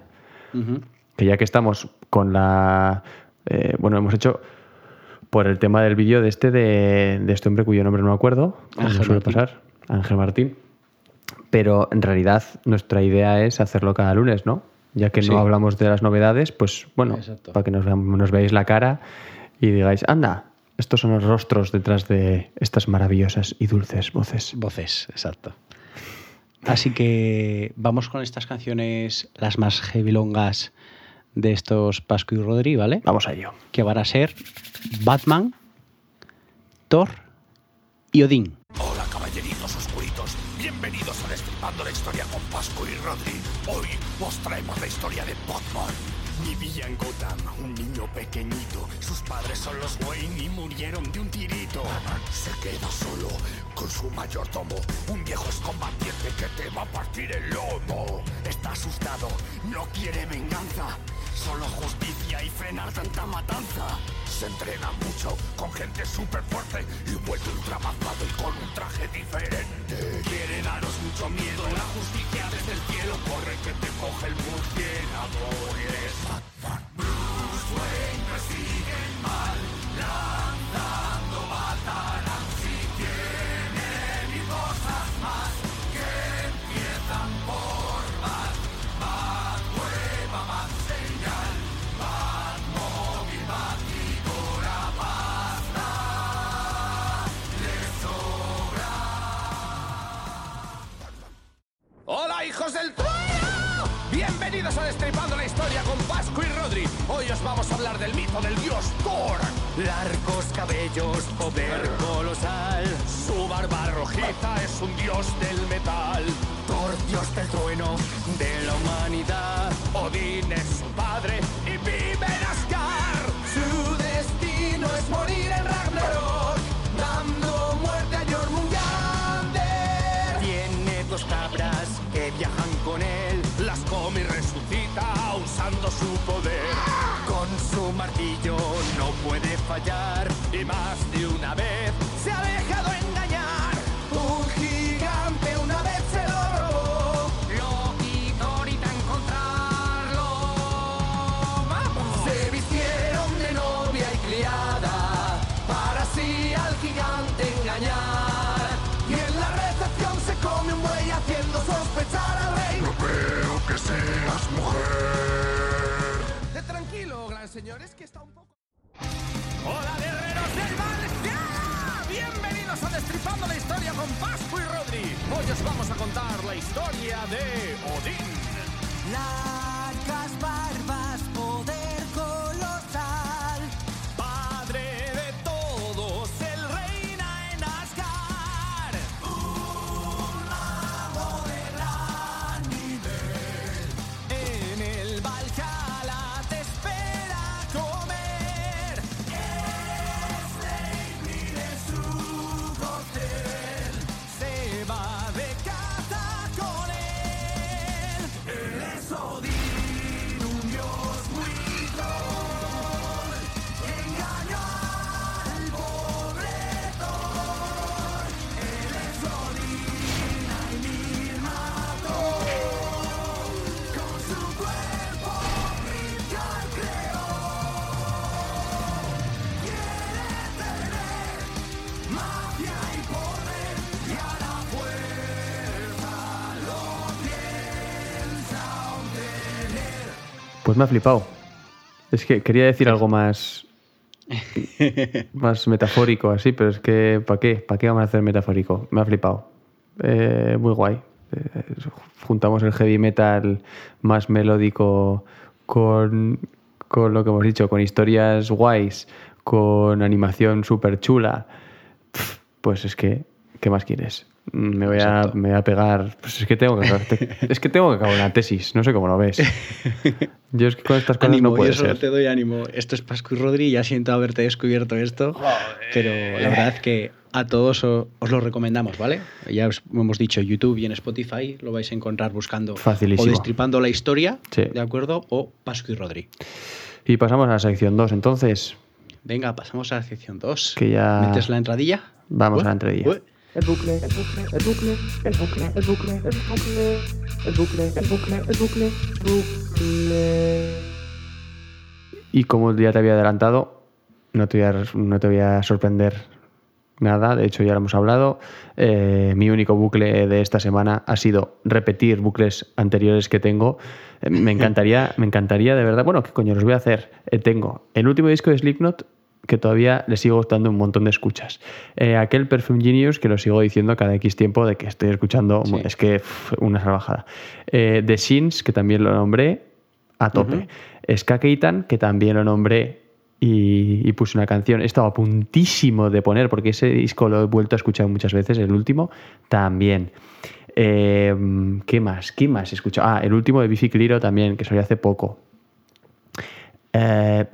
que ya que estamos con la... eh, bueno, hemos hecho por el tema del vídeo de este, de, de este hombre cuyo nombre no me acuerdo, Ángel suele Martín. pasar, Ángel Martín. Pero en realidad nuestra idea es hacerlo cada lunes, ¿no? Ya que Sí. no hablamos de las novedades, pues bueno, Exacto. para que nos, nos veáis la cara y digáis, anda, estos son los rostros detrás de estas maravillosas y dulces voces. Voces, exacto. Así que vamos con estas canciones, las más heavilongas de estos Pascu y Rodri, ¿vale? Vamos a ello. Que van a ser Batman, Thor y Odín. Hola caballeritos oscuritos, bienvenidos a Destripando la Historia con Pascu y Rodri. Hoy os traemos la historia de Batman. Vivía en Gotham, un niño pequeñito. Sus padres son los Wayne y murieron de un tirito. Se queda solo con su mayordomo, un viejo excombatiente que te va a partir el lomo. Está asustado, no quiere venganza, solo justicia y frenar tanta matanza. Se entrena mucho con gente súper fuerte y vuelve ultra malvado y con un traje diferente. Quiere daros mucho miedo, la justicia desde el cielo corre que te coge el murciélago. Batman. Bruce Wayne persigue el mal, lanzando matarán si tienen y cosas más que empiezan por Bat. Bat hueva, Bat señal, Bat móvil, Bat vigora, basta, les sobra. ¡Hola, hijos del trueno! Bienvenidos a Destripando la Historia con Pascu y Rodri. Hoy os vamos a hablar del mito del dios Thor. Largos cabellos, poder colosal. Su barba rojiza es un dios del metal. Thor, dios del trueno, de la humanidad. Odín es su padre y vive en Asgard. Su destino es morir su poder. Con su martillo no puede fallar y más de una vez se ha tranquilo, gran señor, es que está un poco. Hola, guerreros del. ¡Ya! Bienvenidos a Destripando la Historia con Pascu y Rodri. Hoy os vamos a contar la historia de Odín. Largas barbas, Pues me ha flipado. Es que quería decir algo más. más metafórico, así, pero es que, ¿para qué? ¿Para qué vamos a hacer metafórico? Me ha flipado. Eh, muy guay. Eh, juntamos el heavy metal más melódico con, con lo que hemos dicho, con historias guays, con animación súper chula. Pues es que, ¿qué más quieres? Me voy, a, me voy a pegar. Pues es que tengo que acabar, es que tengo que acabar una tesis, no sé cómo lo ves. Yo es que con estas cosas Ánimo, no puede yo solo ser. te doy ánimo. Esto es Pascu y Rodri, ya siento haberte descubierto esto, pero la verdad es que a todos os lo recomendamos, ¿vale? Ya os hemos dicho, YouTube y en Spotify lo vais a encontrar buscando Facilísimo. o destripando la historia, Sí. ¿de acuerdo? O Pascu y Rodri. Y pasamos a la sección 2, entonces. Venga, pasamos a la sección 2. Que ya- ¿Metes la entradilla? Vamos a la entradilla. El bucle, el bucle, el bucle, el bucle, el bucle, el bucle, el bucle, el bucle, el bucle. Y como ya te había adelantado, no te voy a, no te voy a sorprender nada, de hecho ya lo hemos hablado. Eh, mi único bucle de esta semana ha sido repetir bucles anteriores que tengo. Eh, me encantaría, me encantaría de verdad. Bueno, ¿qué coño los voy a hacer? Eh, tengo el último disco de Slipknot que todavía le sigo dando un montón de escuchas. Eh, aquel Perfume Genius que lo sigo diciendo cada X tiempo de que estoy escuchando, Sí. es que pff, una salvajada. Eh, The Sins, que también lo nombré a tope. Ska Keitan, que también lo nombré y, y puse una canción. He estado a puntísimo de poner, porque ese disco lo he vuelto a escuchar muchas veces, el último también. Eh, ¿Qué más? ¿Qué más he escuchado? Ah, el último de Biffy Clyro también, que salió hace poco. Eh,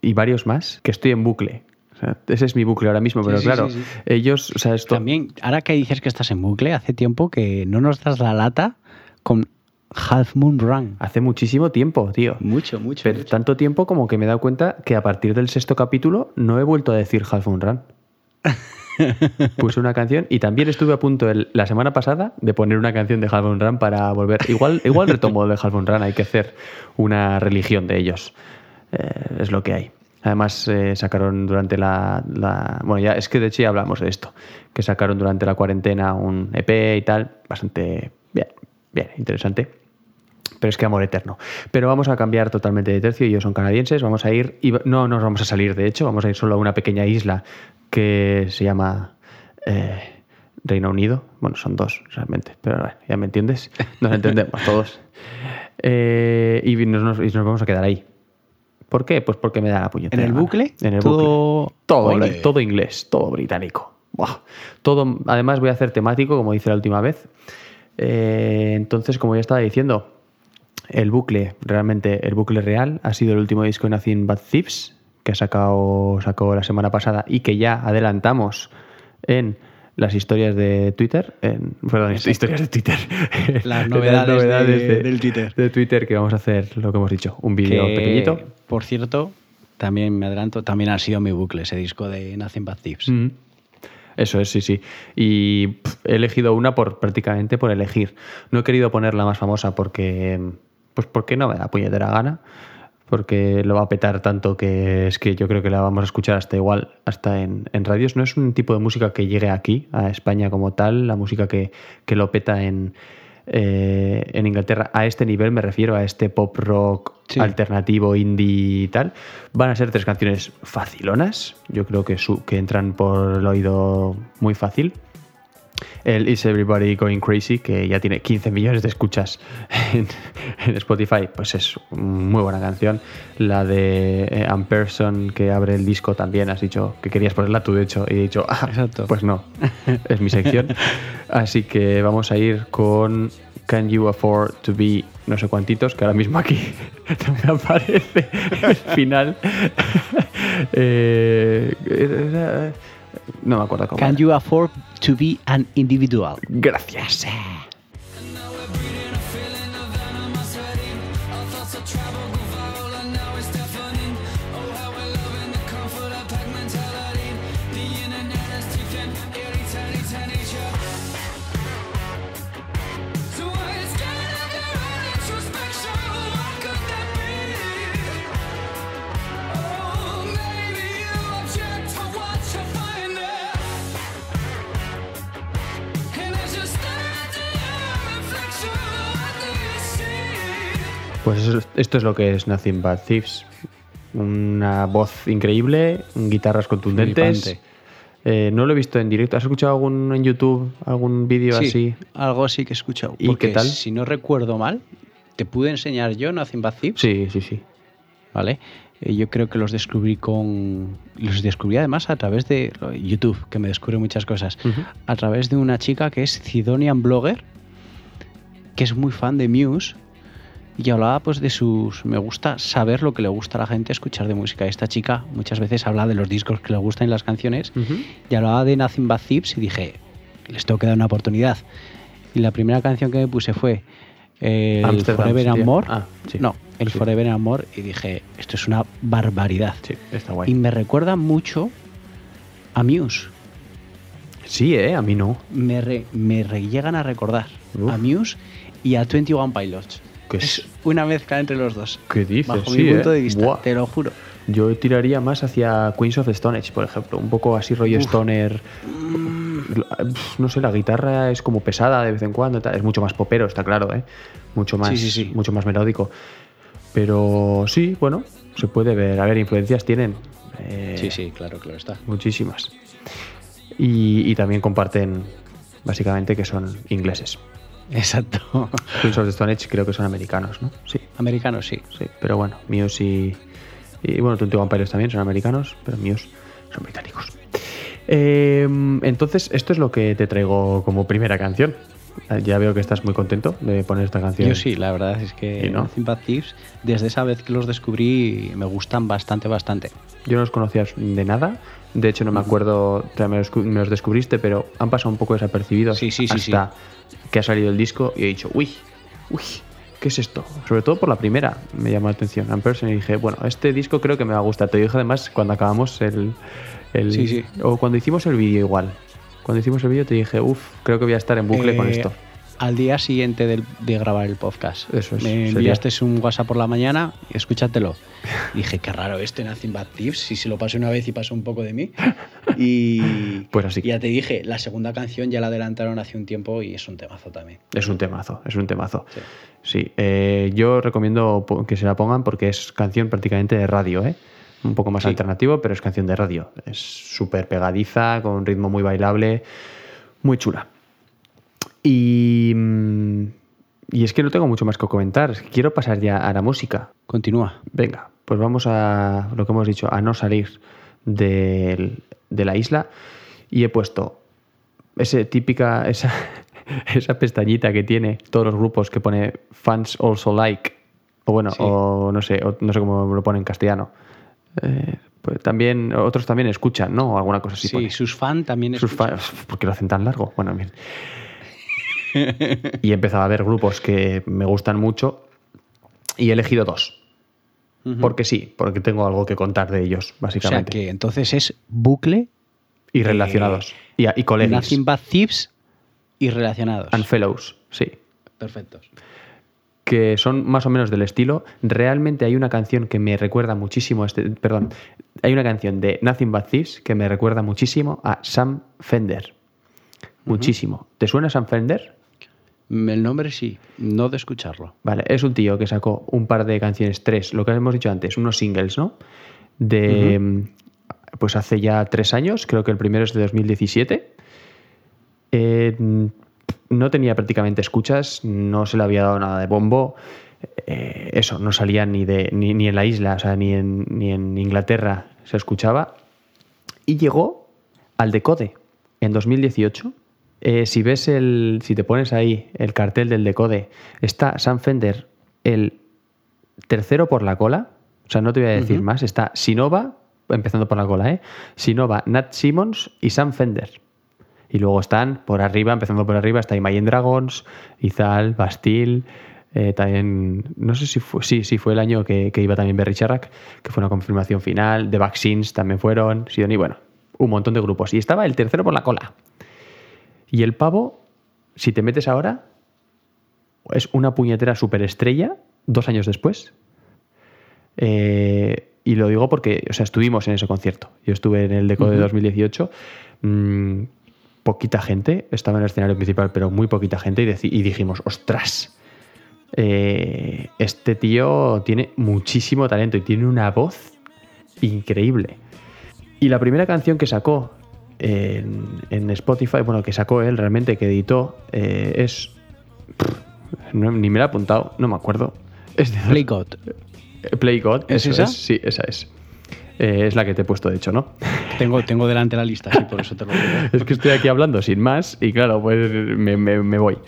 y varios más, que estoy en bucle. O sea, ese es mi bucle ahora mismo, pero sí, claro, sí, sí. ellos, o sea, esto... También, ahora que dices que estás en bucle, hace tiempo que no nos das la lata con Half Moon Run. Hace muchísimo tiempo, tío. Mucho, mucho. Pero mucho. tanto tiempo como que me he dado cuenta que a partir del sexto capítulo no he vuelto a decir Half Moon Run. Puse una canción y también estuve a punto el- la semana pasada de poner una canción de Half Moon Run para volver. Igual, igual retomo de Half Moon Run, hay que hacer una religión de ellos. Eh, es lo que hay. Además, eh, sacaron durante la, la- Bueno, ya es que de hecho ya hablamos de esto. Que sacaron durante la cuarentena un EP y tal. Bastante bien, bien, interesante. Pero es que amor eterno. Pero vamos a cambiar totalmente de tercio. Ellos son canadienses. Vamos a ir. Y no nos vamos a salir, de hecho. Vamos a ir solo a una pequeña isla que se llama. eh, Reino Unido. Bueno, son dos realmente, pero bueno, ya me entiendes. Nos entendemos todos. Eh, y, nos, nos- y nos vamos a quedar ahí. ¿Por qué? Pues porque me da la puñetera. ¿En el bucle? En el Todo- bucle. Todo, inglés, todo inglés, todo británico. Buah. Todo, además voy a hacer temático, como hice la última vez. Eh, entonces, como ya estaba diciendo, el bucle, realmente el bucle real, ha sido el último disco de Nothing But Thieves, que ha sacado, sacó la semana pasada y que ya adelantamos en las historias de Twitter, en, perdón, historias de Twitter. Las En novedades de- del Twitter. De Twitter, que vamos a hacer lo que hemos dicho, un vídeo Que, pequeñito. Por cierto, también me adelanto, también ha sido mi bucle ese disco de Nothing But Thieves. Mm. Eso es, sí, sí. Y pff, he elegido una por prácticamente por elegir. No he querido poner la más famosa porque, pues porque no me da puñetera gana. Porque lo va a petar tanto que es que yo creo que la vamos a escuchar hasta igual, hasta en, en radios. No es un tipo de música que llegue aquí, a España como tal, la música que, que lo peta en, eh, en Inglaterra. A este nivel me refiero, a este pop rock Sí. alternativo, indie y tal. Van a ser tres canciones facilonas. Yo creo que, su- que entran por el oído muy fácil. El Is Everybody Going Crazy, que ya tiene 15 millones de escuchas en, en Spotify, pues es muy buena canción. La de eh, Amperson, que abre el disco, también has dicho que querías ponerla tú, de hecho, y he dicho, ah, Exacto. pues no, es mi sección. Así que vamos a ir con Can You Afford to Be no sé cuantitos, que ahora mismo aquí me aparece el final. Eh, no me acuerdo cómo. Can era. you afford to be an individual? Gracias. Pues eso- esto es lo que es Nothing But Thieves. Una voz increíble, guitarras contundentes. Eh, no lo he visto en directo. ¿Has escuchado algún en YouTube, algún vídeo Sí, así? algo sí que he escuchado. ¿Y Porque qué tal? Si no recuerdo mal, te pude enseñar yo Nothing But Thieves, Sí, sí, sí. ¿vale? Eh, yo creo que los descubrí con... Los descubrí además a través de YouTube, que me descubre muchas cosas. A través de una chica que es Cidonian Blogger, que es muy fan de Muse y hablaba pues de sus me gusta saber lo que le gusta a la gente escuchar de música esta chica muchas veces habla de los discos que le gustan y las canciones y hablaba de Nothing But Thieves y dije les tengo que dar una oportunidad y la primera canción que me puse fue eh, el Amsterdam Forever and. More Ah, sí. no el Sí. Forever and More y dije esto es una barbaridad Sí, está y guay. me recuerda mucho a Muse Sí, ¿eh? A mí no. me, re- me re- llegan a recordar Uf. a Muse y a 21 Pilots. ¿Qué es es? una mezcla entre los dos. ¿Qué dices? Bajo Sí, mi punto ¿eh? de vista, Buah. te lo juro. Yo tiraría más hacia Queens of the Stone Age, por ejemplo. Un poco así rollo stoner. Pf, No sé, la guitarra es como pesada de vez en cuando. Es mucho más popero, está claro, ¿eh? Mucho más, Sí, sí, sí. Mucho más melódico. Pero sí, bueno, se puede ver. A ver, influencias tienen. eh, Sí, sí, claro, claro está. Muchísimas. Y, y también comparten, básicamente, que son ingleses. Exacto. Queens of the Stone Age creo que son americanos, ¿no? Sí. Americano, sí. Sí, pero bueno, Muse y, y bueno, Twenty Pilots también son americanos, pero Muse son británicos. Eh, entonces, esto es lo que te traigo como primera canción. Eh, Ya veo que estás muy contento de poner esta canción. Yo sí, la verdad es que ¿Y no? But Thieves, desde esa vez que los descubrí, me gustan bastante, bastante. Yo no los conocía de nada. De hecho, no me acuerdo, me los, me los descubriste, pero han pasado un poco desapercibidos Sí, sí, sí, sí. hasta que ha salido el disco y he dicho, uy, uy, ¿qué es esto? Sobre todo por la primera me llamó la atención. Amperson y dije, bueno, este disco creo que me va a gustar. Te dije además cuando acabamos el... el- Sí, sí. O cuando hicimos el vídeo igual. Cuando hicimos el vídeo te dije, uff, creo que voy a estar en bucle con Eh, esto. Al día siguiente de, grabar el podcast. Eso es, Me sería. enviaste un WhatsApp por la mañana y escúchatelo. Y dije, qué raro este Nothing But Thieves, si se lo pasé una vez y pasó un poco de mí. Y Pues así. ya te dije, la segunda canción ya la adelantaron hace un tiempo y es un temazo también. Es un temazo, es un temazo. Sí. Sí, eh, yo recomiendo que se la pongan porque es canción prácticamente de radio, ¿eh? Un poco más Sí. alternativo, pero es canción de radio. Es súper pegadiza, con un ritmo muy bailable. Muy chula. Y, mm, y es que no tengo mucho más que comentar. Quiero pasar ya a la música. Continúa. Venga, pues vamos a lo que hemos dicho, a no salir del- de la isla. Y he puesto ese típica, esa, esa pestañita que tiene todos los grupos que pone fans also like. O bueno, Sí. o no sé, o no sé cómo lo pone en castellano. Eh, pues también, otros también escuchan, ¿no? O alguna cosa así. Sí, pone. sus fans también Sus escuchan. fa- ¿Por qué lo hacen tan largo? Bueno, bien. y he empezado a ver grupos que me gustan mucho y he elegido dos. Porque sí, porque tengo algo que contar de ellos, O sea básicamente. que entonces es bucle, y relacionados. y, y colegas. Nothing But Thieves y relacionados. And fellows, sí. Perfectos. Que son más o menos del estilo. Realmente hay una canción que me recuerda muchísimo a este. Perdón. Hay una canción de Nothing But Thieves que me recuerda muchísimo a Sam Fender. Muchísimo. ¿Te suena Sam Fender? El nombre sí, no de escucharlo. Vale, es un tío que sacó un par de canciones, tres, lo que hemos dicho antes, unos singles, ¿no? De. Pues hace ya tres años, creo que el primero es de 2017. Eh, no tenía prácticamente escuchas, no se le había dado nada de bombo. Eh, eso, no salía ni, de, ni, ni en la isla, o sea, ni en, ni en Inglaterra se escuchaba. Y llegó al Decode en 2018. Eh, si ves el. Si te pones ahí el cartel del Decode, está Sam Fender el tercero por la cola. O sea, no te voy a decir más. Está Sinova, empezando por la cola, ¿eh? Sinova, Nat Simmons y Sam Fender. Y luego están por arriba, empezando por arriba, está Imagine Dragons, Izal, Bastille. eh, también, no sé si fue, sí, sí, fue el año que, que iba también Berry Charrack, que fue una confirmación final. The Vaccines también fueron, Sidoni, bueno, un montón de grupos. Y estaba el tercero por la cola. Y el pavo, si te metes ahora, es una puñetera superestrella dos años después. Eh, y lo digo porque, o sea, estuvimos en ese concierto. Yo estuve en el Deco de 2018. mm, poquita gente, estaba en el escenario principal, pero muy poquita gente. Y, dijimos, ostras, eh, este tío tiene muchísimo talento y tiene una voz increíble. Y la primera canción que sacó en, en Spotify, bueno, que sacó él realmente, que editó, eh, es. pff, no- ni me la he apuntado, no me acuerdo. Es de Play God. eh, Play God. ¿Es eso esa? sí, esa es. Eh, es la que te he puesto, de hecho, ¿no? Tengo, tengo delante la lista, sí, por eso te lo digo. es que estoy aquí hablando sin más y claro, pues me, me- me voy.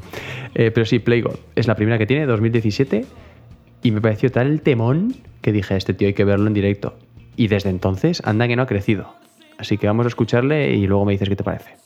Eh, pero sí, Play God. Es la primera que tiene, 2017. Y me pareció tal temón que dije, este tío hay que verlo en directo. Y desde entonces, anda que no ha crecido. Así que vamos a escucharle y luego me dices qué te parece.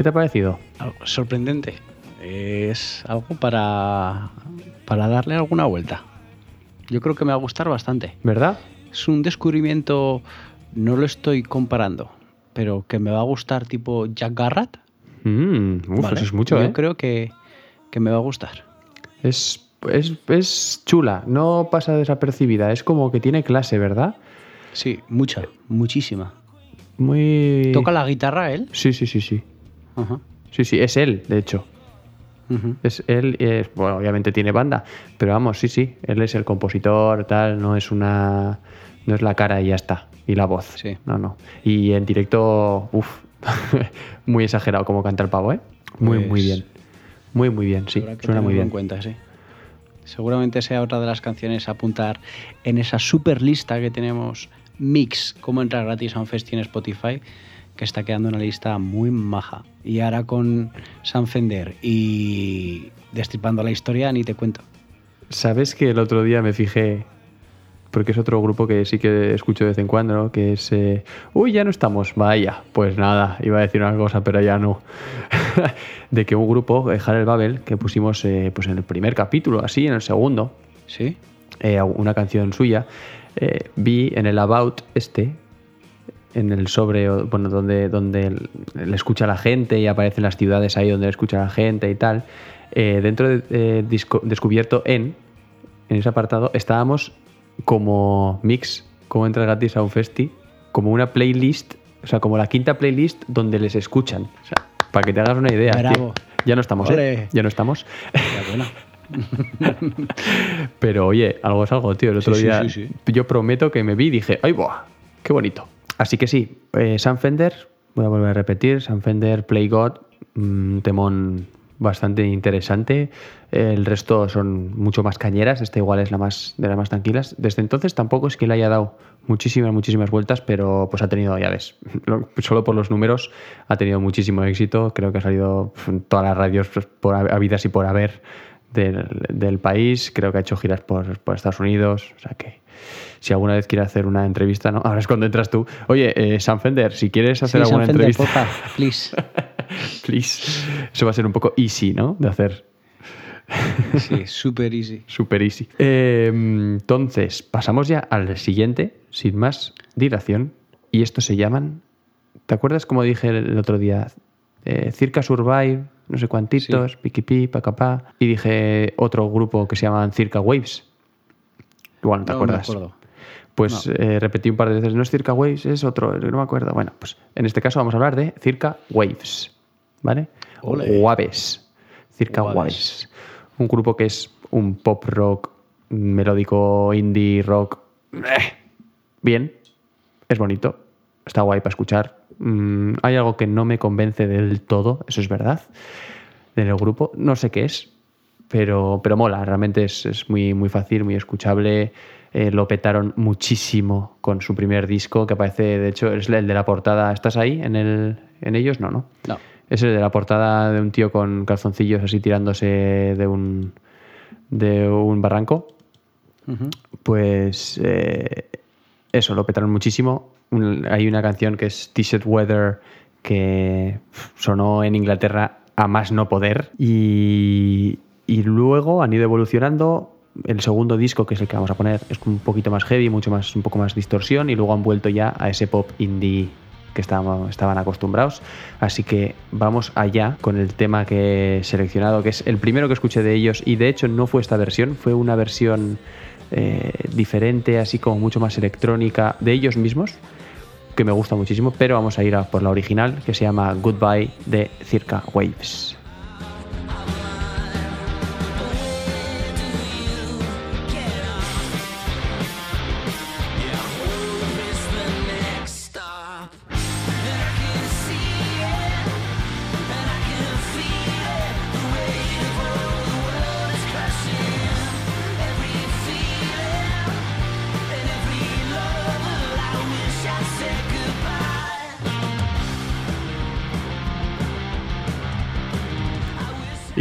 ¿Qué te ha parecido? Sorprendente. Es algo para, para darle alguna vuelta. Yo creo que me va a gustar bastante. ¿Verdad? Es un descubrimiento, no lo estoy comparando, pero que me va a gustar tipo Jack Garrett. Mm, uf, ¿vale? eso es mucho, Yo ¿eh? creo que, que me va a gustar. Es, es, es chula, no pasa desapercibida. Es como que tiene clase, ¿verdad? Sí, mucha, muchísima. Muy... ¿Toca la guitarra él? Sí, sí, sí, sí. Ajá. Sí, sí, es él, de hecho. Es él, es, bueno, obviamente tiene banda, pero vamos, sí, sí, él es el compositor, tal, no es una, no es la cara y ya está, y la voz, Sí. no, no. Y en directo, uff, muy exagerado como canta el pavo, ¿eh? Muy, Pues- muy bien, muy, muy bien, sí, suena muy bien. en cuenta, sí. Seguramente sea otra de las canciones a apuntar en esa super lista que tenemos Mix, cómo entrar gratis a un festi en Spotify, que está quedando una lista muy maja. Y ahora con San Fender y destripando la historia, ni te cuento. ¿Sabes que el otro día me fijé porque es otro grupo que sí que escucho de vez en cuando, ¿no? que es, eh, uy, ya no estamos, vaya, pues nada, iba a decir una cosa, pero ya no, de que un grupo, eh, Harel Babel, que pusimos eh, pues en el primer capítulo, así, en el segundo, ¿Sí? eh, una canción suya, vi en el About este, en el sobre, bueno, donde, donde le escucha a la gente y aparecen las ciudades ahí donde le escucha a la gente y tal, eh, dentro de eh, disco- descubierto en, en ese apartado, estábamos como mix, como entra gratis a un festi, como una playlist, o sea, como la quinta playlist donde les escuchan. O sea, para que te hagas una idea. Bravo. Ya no estamos, ¿eh? Ya no estamos. Pero oye, algo es algo, tío. El otro sí, día sí, sí. yo prometo que me vi y dije, ¡ay, buah! ¡Qué bonito! Así que sí, eh, Sam Fender, voy a volver a repetir, Sam Fender, Play God, un temón bastante interesante. El resto son mucho más cañeras, esta igual es la más de las más tranquilas. Desde entonces tampoco es que le haya dado muchísimas, muchísimas vueltas, pero pues ha tenido, ya ves, lo- solo por los números ha tenido muchísimo éxito. Creo que ha salido todas las radios pues, por hab- habidas y por haber del, del país. Creo que ha hecho giras por, por Estados Unidos. O sea que si alguna vez quiere hacer una entrevista, ¿no? Ahora es cuando entras tú. Oye, eh, Fender, si quieres hacer Sí, alguna Fender, entrevista, porfa, please. please. Eso va a ser un poco easy, ¿no? De hacer. Sí, super easy. Super easy. Eh, entonces, pasamos ya al siguiente, sin más dilación. Y estos se llaman. ¿Te acuerdas como dije el otro día? Eh, Circa Survive, no sé cuantitos, Piquipi, Pacapá. Y dije otro grupo que se llaman Circa Waves. Igual no te No me acuerdas. acuerdo. Pues eh, repetí un par de veces, no es Circa Waves, es otro, no me acuerdo. Bueno, pues en este caso vamos a hablar de Circa Waves, ¿vale? Ole. Waves. Circa Waves. Waves. Un grupo que es un pop rock, melódico, indie rock. eh, Bien, es bonito, está guay para escuchar. Mm, hay algo que no me convence del todo, eso es verdad, del grupo. No sé qué es, pero, pero mola, realmente es, es muy, muy fácil, muy escuchable. Eh, lo petaron muchísimo con su primer disco, que aparece, de hecho, es el de la portada. ¿Estás ahí en, el, en ellos? No, no. No. Es el de la portada de un tío con calzoncillos así tirándose de un, de un barranco. Pues eh, eso, lo petaron muchísimo. Un- hay una canción que es T-shirt Weather que sonó en Inglaterra a más no poder. Y, y luego han ido evolucionando. El segundo disco, que es el que vamos a poner, es un poquito más heavy, mucho más, un poco más distorsión. Y luego han vuelto ya a ese pop indie que estaban, estaban acostumbrados. Así que vamos allá con el tema que he seleccionado, que es el primero que escuché de ellos. Y de hecho no fue esta versión, fue una versión eh, diferente, así como mucho más electrónica de ellos mismos, que me gusta muchísimo, pero vamos a ir a por la original, que se llama Goodbye de Circa Waves.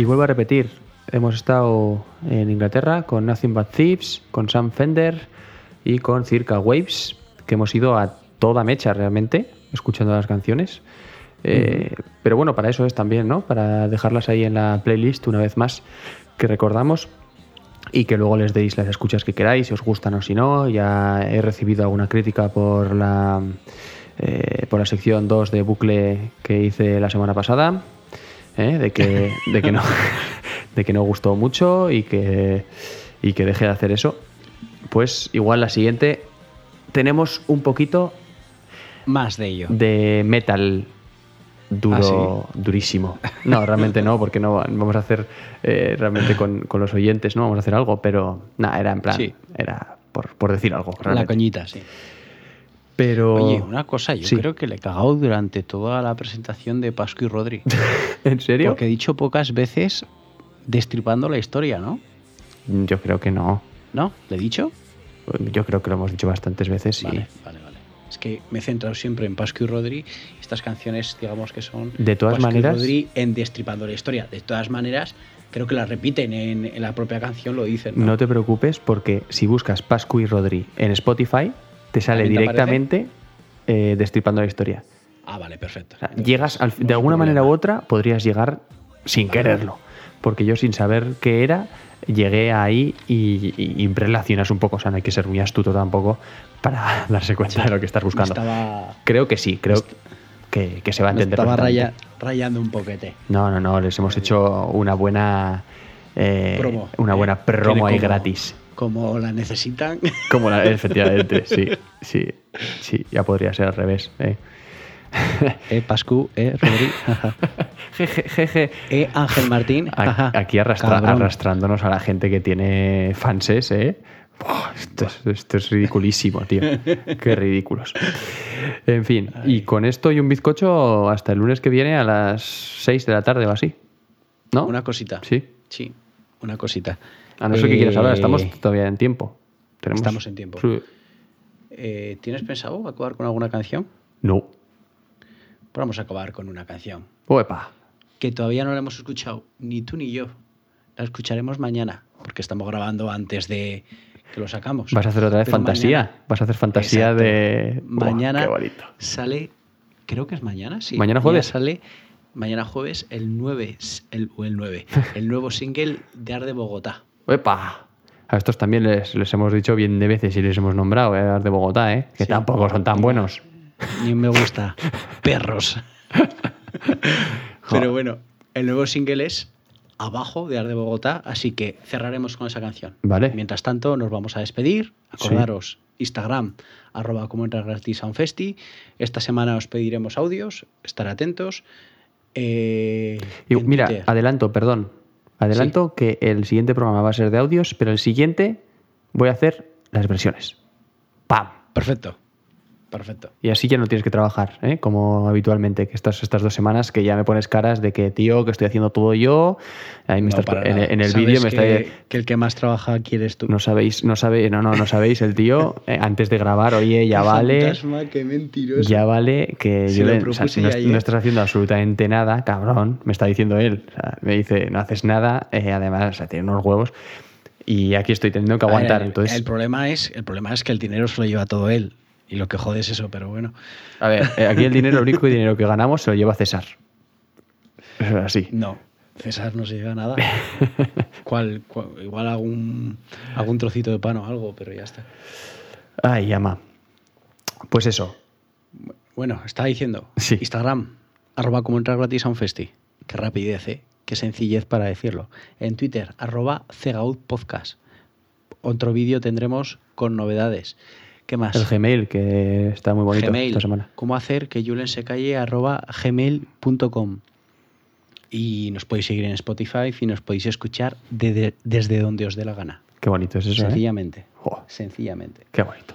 Vuelvo a repetir, hemos estado en Inglaterra con Nothing But Thieves, con Sam Fender y con Circa Waves, que hemos ido a toda mecha realmente, escuchando las canciones. Eh, Pero bueno, para eso es también, ¿no? Para dejarlas ahí en la playlist una vez más, que recordamos y que luego les deis las escuchas que queráis, si os gustan o si no. Ya he recibido alguna crítica por la, eh, por la sección 2 de bucle que hice la semana pasada, ¿eh? de, que, de, que no, de que no gustó mucho y que, y que deje de hacer eso. Pues igual la siguiente tenemos un poquito Más de ello. de metal duro, ¿Ah, durísimo. No, realmente no, porque no vamos a hacer eh, realmente con, con los oyentes, no vamos a hacer algo, pero nada, era en plan, Sí. era por, por decir algo. La realmente. coñita, sí. Pero. Oye, una cosa, yo Sí. creo que le he cagado durante toda la presentación de Pascu y Rodri. ¿En serio? Porque he dicho pocas veces destripando la historia, ¿no? Yo creo que no. ¿No? ¿Le he dicho? Yo creo que lo hemos dicho bastantes veces. Vale, vale, vale. Es que me he centrado siempre en Pascu y Rodri. Estas canciones, digamos que son. De todas Pascu y maneras- Rodri en destripando la historia. De todas maneras, creo que la repiten en, en la propia canción, lo dicen. No te preocupes porque si buscas Pascu y Rodri en Spotify, te sale ¿También te directamente eh, destripando la historia. Ah, vale, perfecto. O sea, llegas al- de alguna manera u otra, podrías llegar sin quererlo. Porque yo sin saber qué era, llegué ahí y, y- y relacionas un poco. O sea, no hay que ser muy astuto tampoco para darse cuenta de lo que estás buscando. Estaba, Creo que sí, creo que, que se va a entender. estaba raya- rayando un poquete. No, no, no, les hemos hecho una buena eh, Promo. una buena Eh, promo ahí gratis. Como la necesitan. Como la, efectivamente, sí, sí, sí, ya podría ser al revés. Eh. eh, Pascu, eh, Rodri. Jeje, jeje. eh, Ángel Martín. A- Aquí arrastra- arrastrándonos a la gente que tiene fanses, ¿eh? Esto, es, esto es ridiculísimo, tío. Qué ridículos. En fin, y con esto y un bizcocho hasta el lunes que viene a las 6 de la tarde o así. ¿No? Una cosita. Sí. Sí, una cosita. A no ser que quieras hablar, Eh, estamos todavía en tiempo. Tenemos- Estamos en tiempo. Sí. eh, ¿Tienes pensado acabar con alguna canción? No. Pues vamos a acabar con una canción Uepa. que todavía no la hemos escuchado, ni tú ni yo. La escucharemos mañana, porque estamos grabando antes de que lo sacamos. ¿Vas a hacer otra vez Pero fantasía? mañana- ¿Vas a hacer fantasía Exacto. de. Mañana qué sale, creo que es mañana, sí. ¿Mañana jueves? sale, mañana jueves, el 9, el, o el 9, el nuevo single de Ar de Bogotá. ¡Epa! A estos también les, les hemos dicho bien de veces y les hemos nombrado, ¿eh? De Bogotá, ¿eh? Que Sí. tampoco son tan buenos. Ni me gusta. Perros. Pero bueno, el nuevo single es Abajo de Ar de Bogotá, así que cerraremos con esa canción. Vale. Mientras tanto, nos vamos a despedir. Acordaros, Instagram, arroba como entrar gratis a un festi. Esta semana os pediremos audios, estar atentos. Eh, Y, mira, Twitter. adelanto, perdón. Adelanto que el siguiente programa va a ser de audios, pero el siguiente voy a hacer las versiones. ¡Pam! Perfecto. Perfecto. Y así ya no tienes que trabajar, ¿eh? como habitualmente, que estas, estas dos semanas que ya me pones caras de que, tío, que estoy haciendo todo yo. Ahí me No, estás- en, en el vídeo me que, está... que el que más trabaja aquí eres tú. No sabéis, no sabe, no, no, no sabéis, el tío, eh, antes de grabar, oye, ya vale, Fantasma, qué mentiroso. ya vale que yo le- o sea, propuse no, estás haciendo absolutamente nada, cabrón, me está diciendo él. O sea, me dice, no haces nada, eh, además, o sea, tiene unos huevos. Y aquí estoy teniendo que ver, aguantar. el, entonces, el problema es, el problema es que el dinero se lo lleva todo él. Y lo que jode es eso, pero bueno. a ver, eh, aquí el dinero, el único dinero que ganamos se lo lleva César. Así. No, César no se lleva nada. ¿Cuál, cuál- igual algún, algún trocito de pan o algo, pero ya está. Ay, ama. Pues eso. Bueno, estaba diciendo. Sí. Instagram, arroba como entrar gratis a un festi. Qué rapidez, ¿eh? Qué sencillez para decirlo. En Twitter, arroba cegautpodcast. Otro vídeo tendremos con novedades. ¿Qué más? El Gmail, que está muy bonito Gmail. esta semana. ¿Cómo hacer que Julen se calle? arroba gmail.com. Y nos podéis seguir en Spotify y nos podéis escuchar de- de- desde donde os dé la gana. Qué bonito es eso, ¿eh? Sencillamente. Sencillamente. Qué bonito.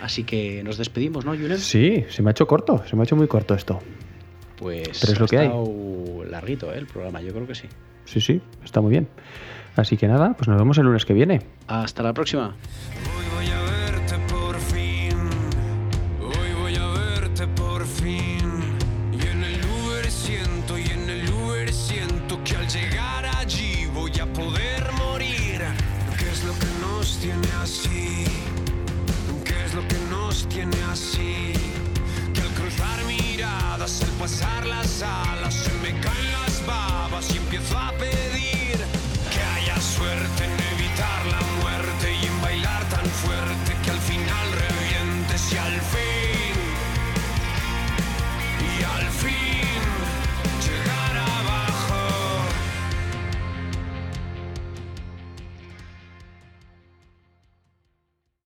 Así que nos despedimos, ¿no, Julen? Sí, se me ha hecho corto, se me ha hecho muy corto esto. Pues Pero es lo ha que hay. larguito, ¿eh? El programa, yo creo que sí. Sí, sí, está muy bien. Así que nada, pues nos vemos el lunes que viene. Hasta la próxima.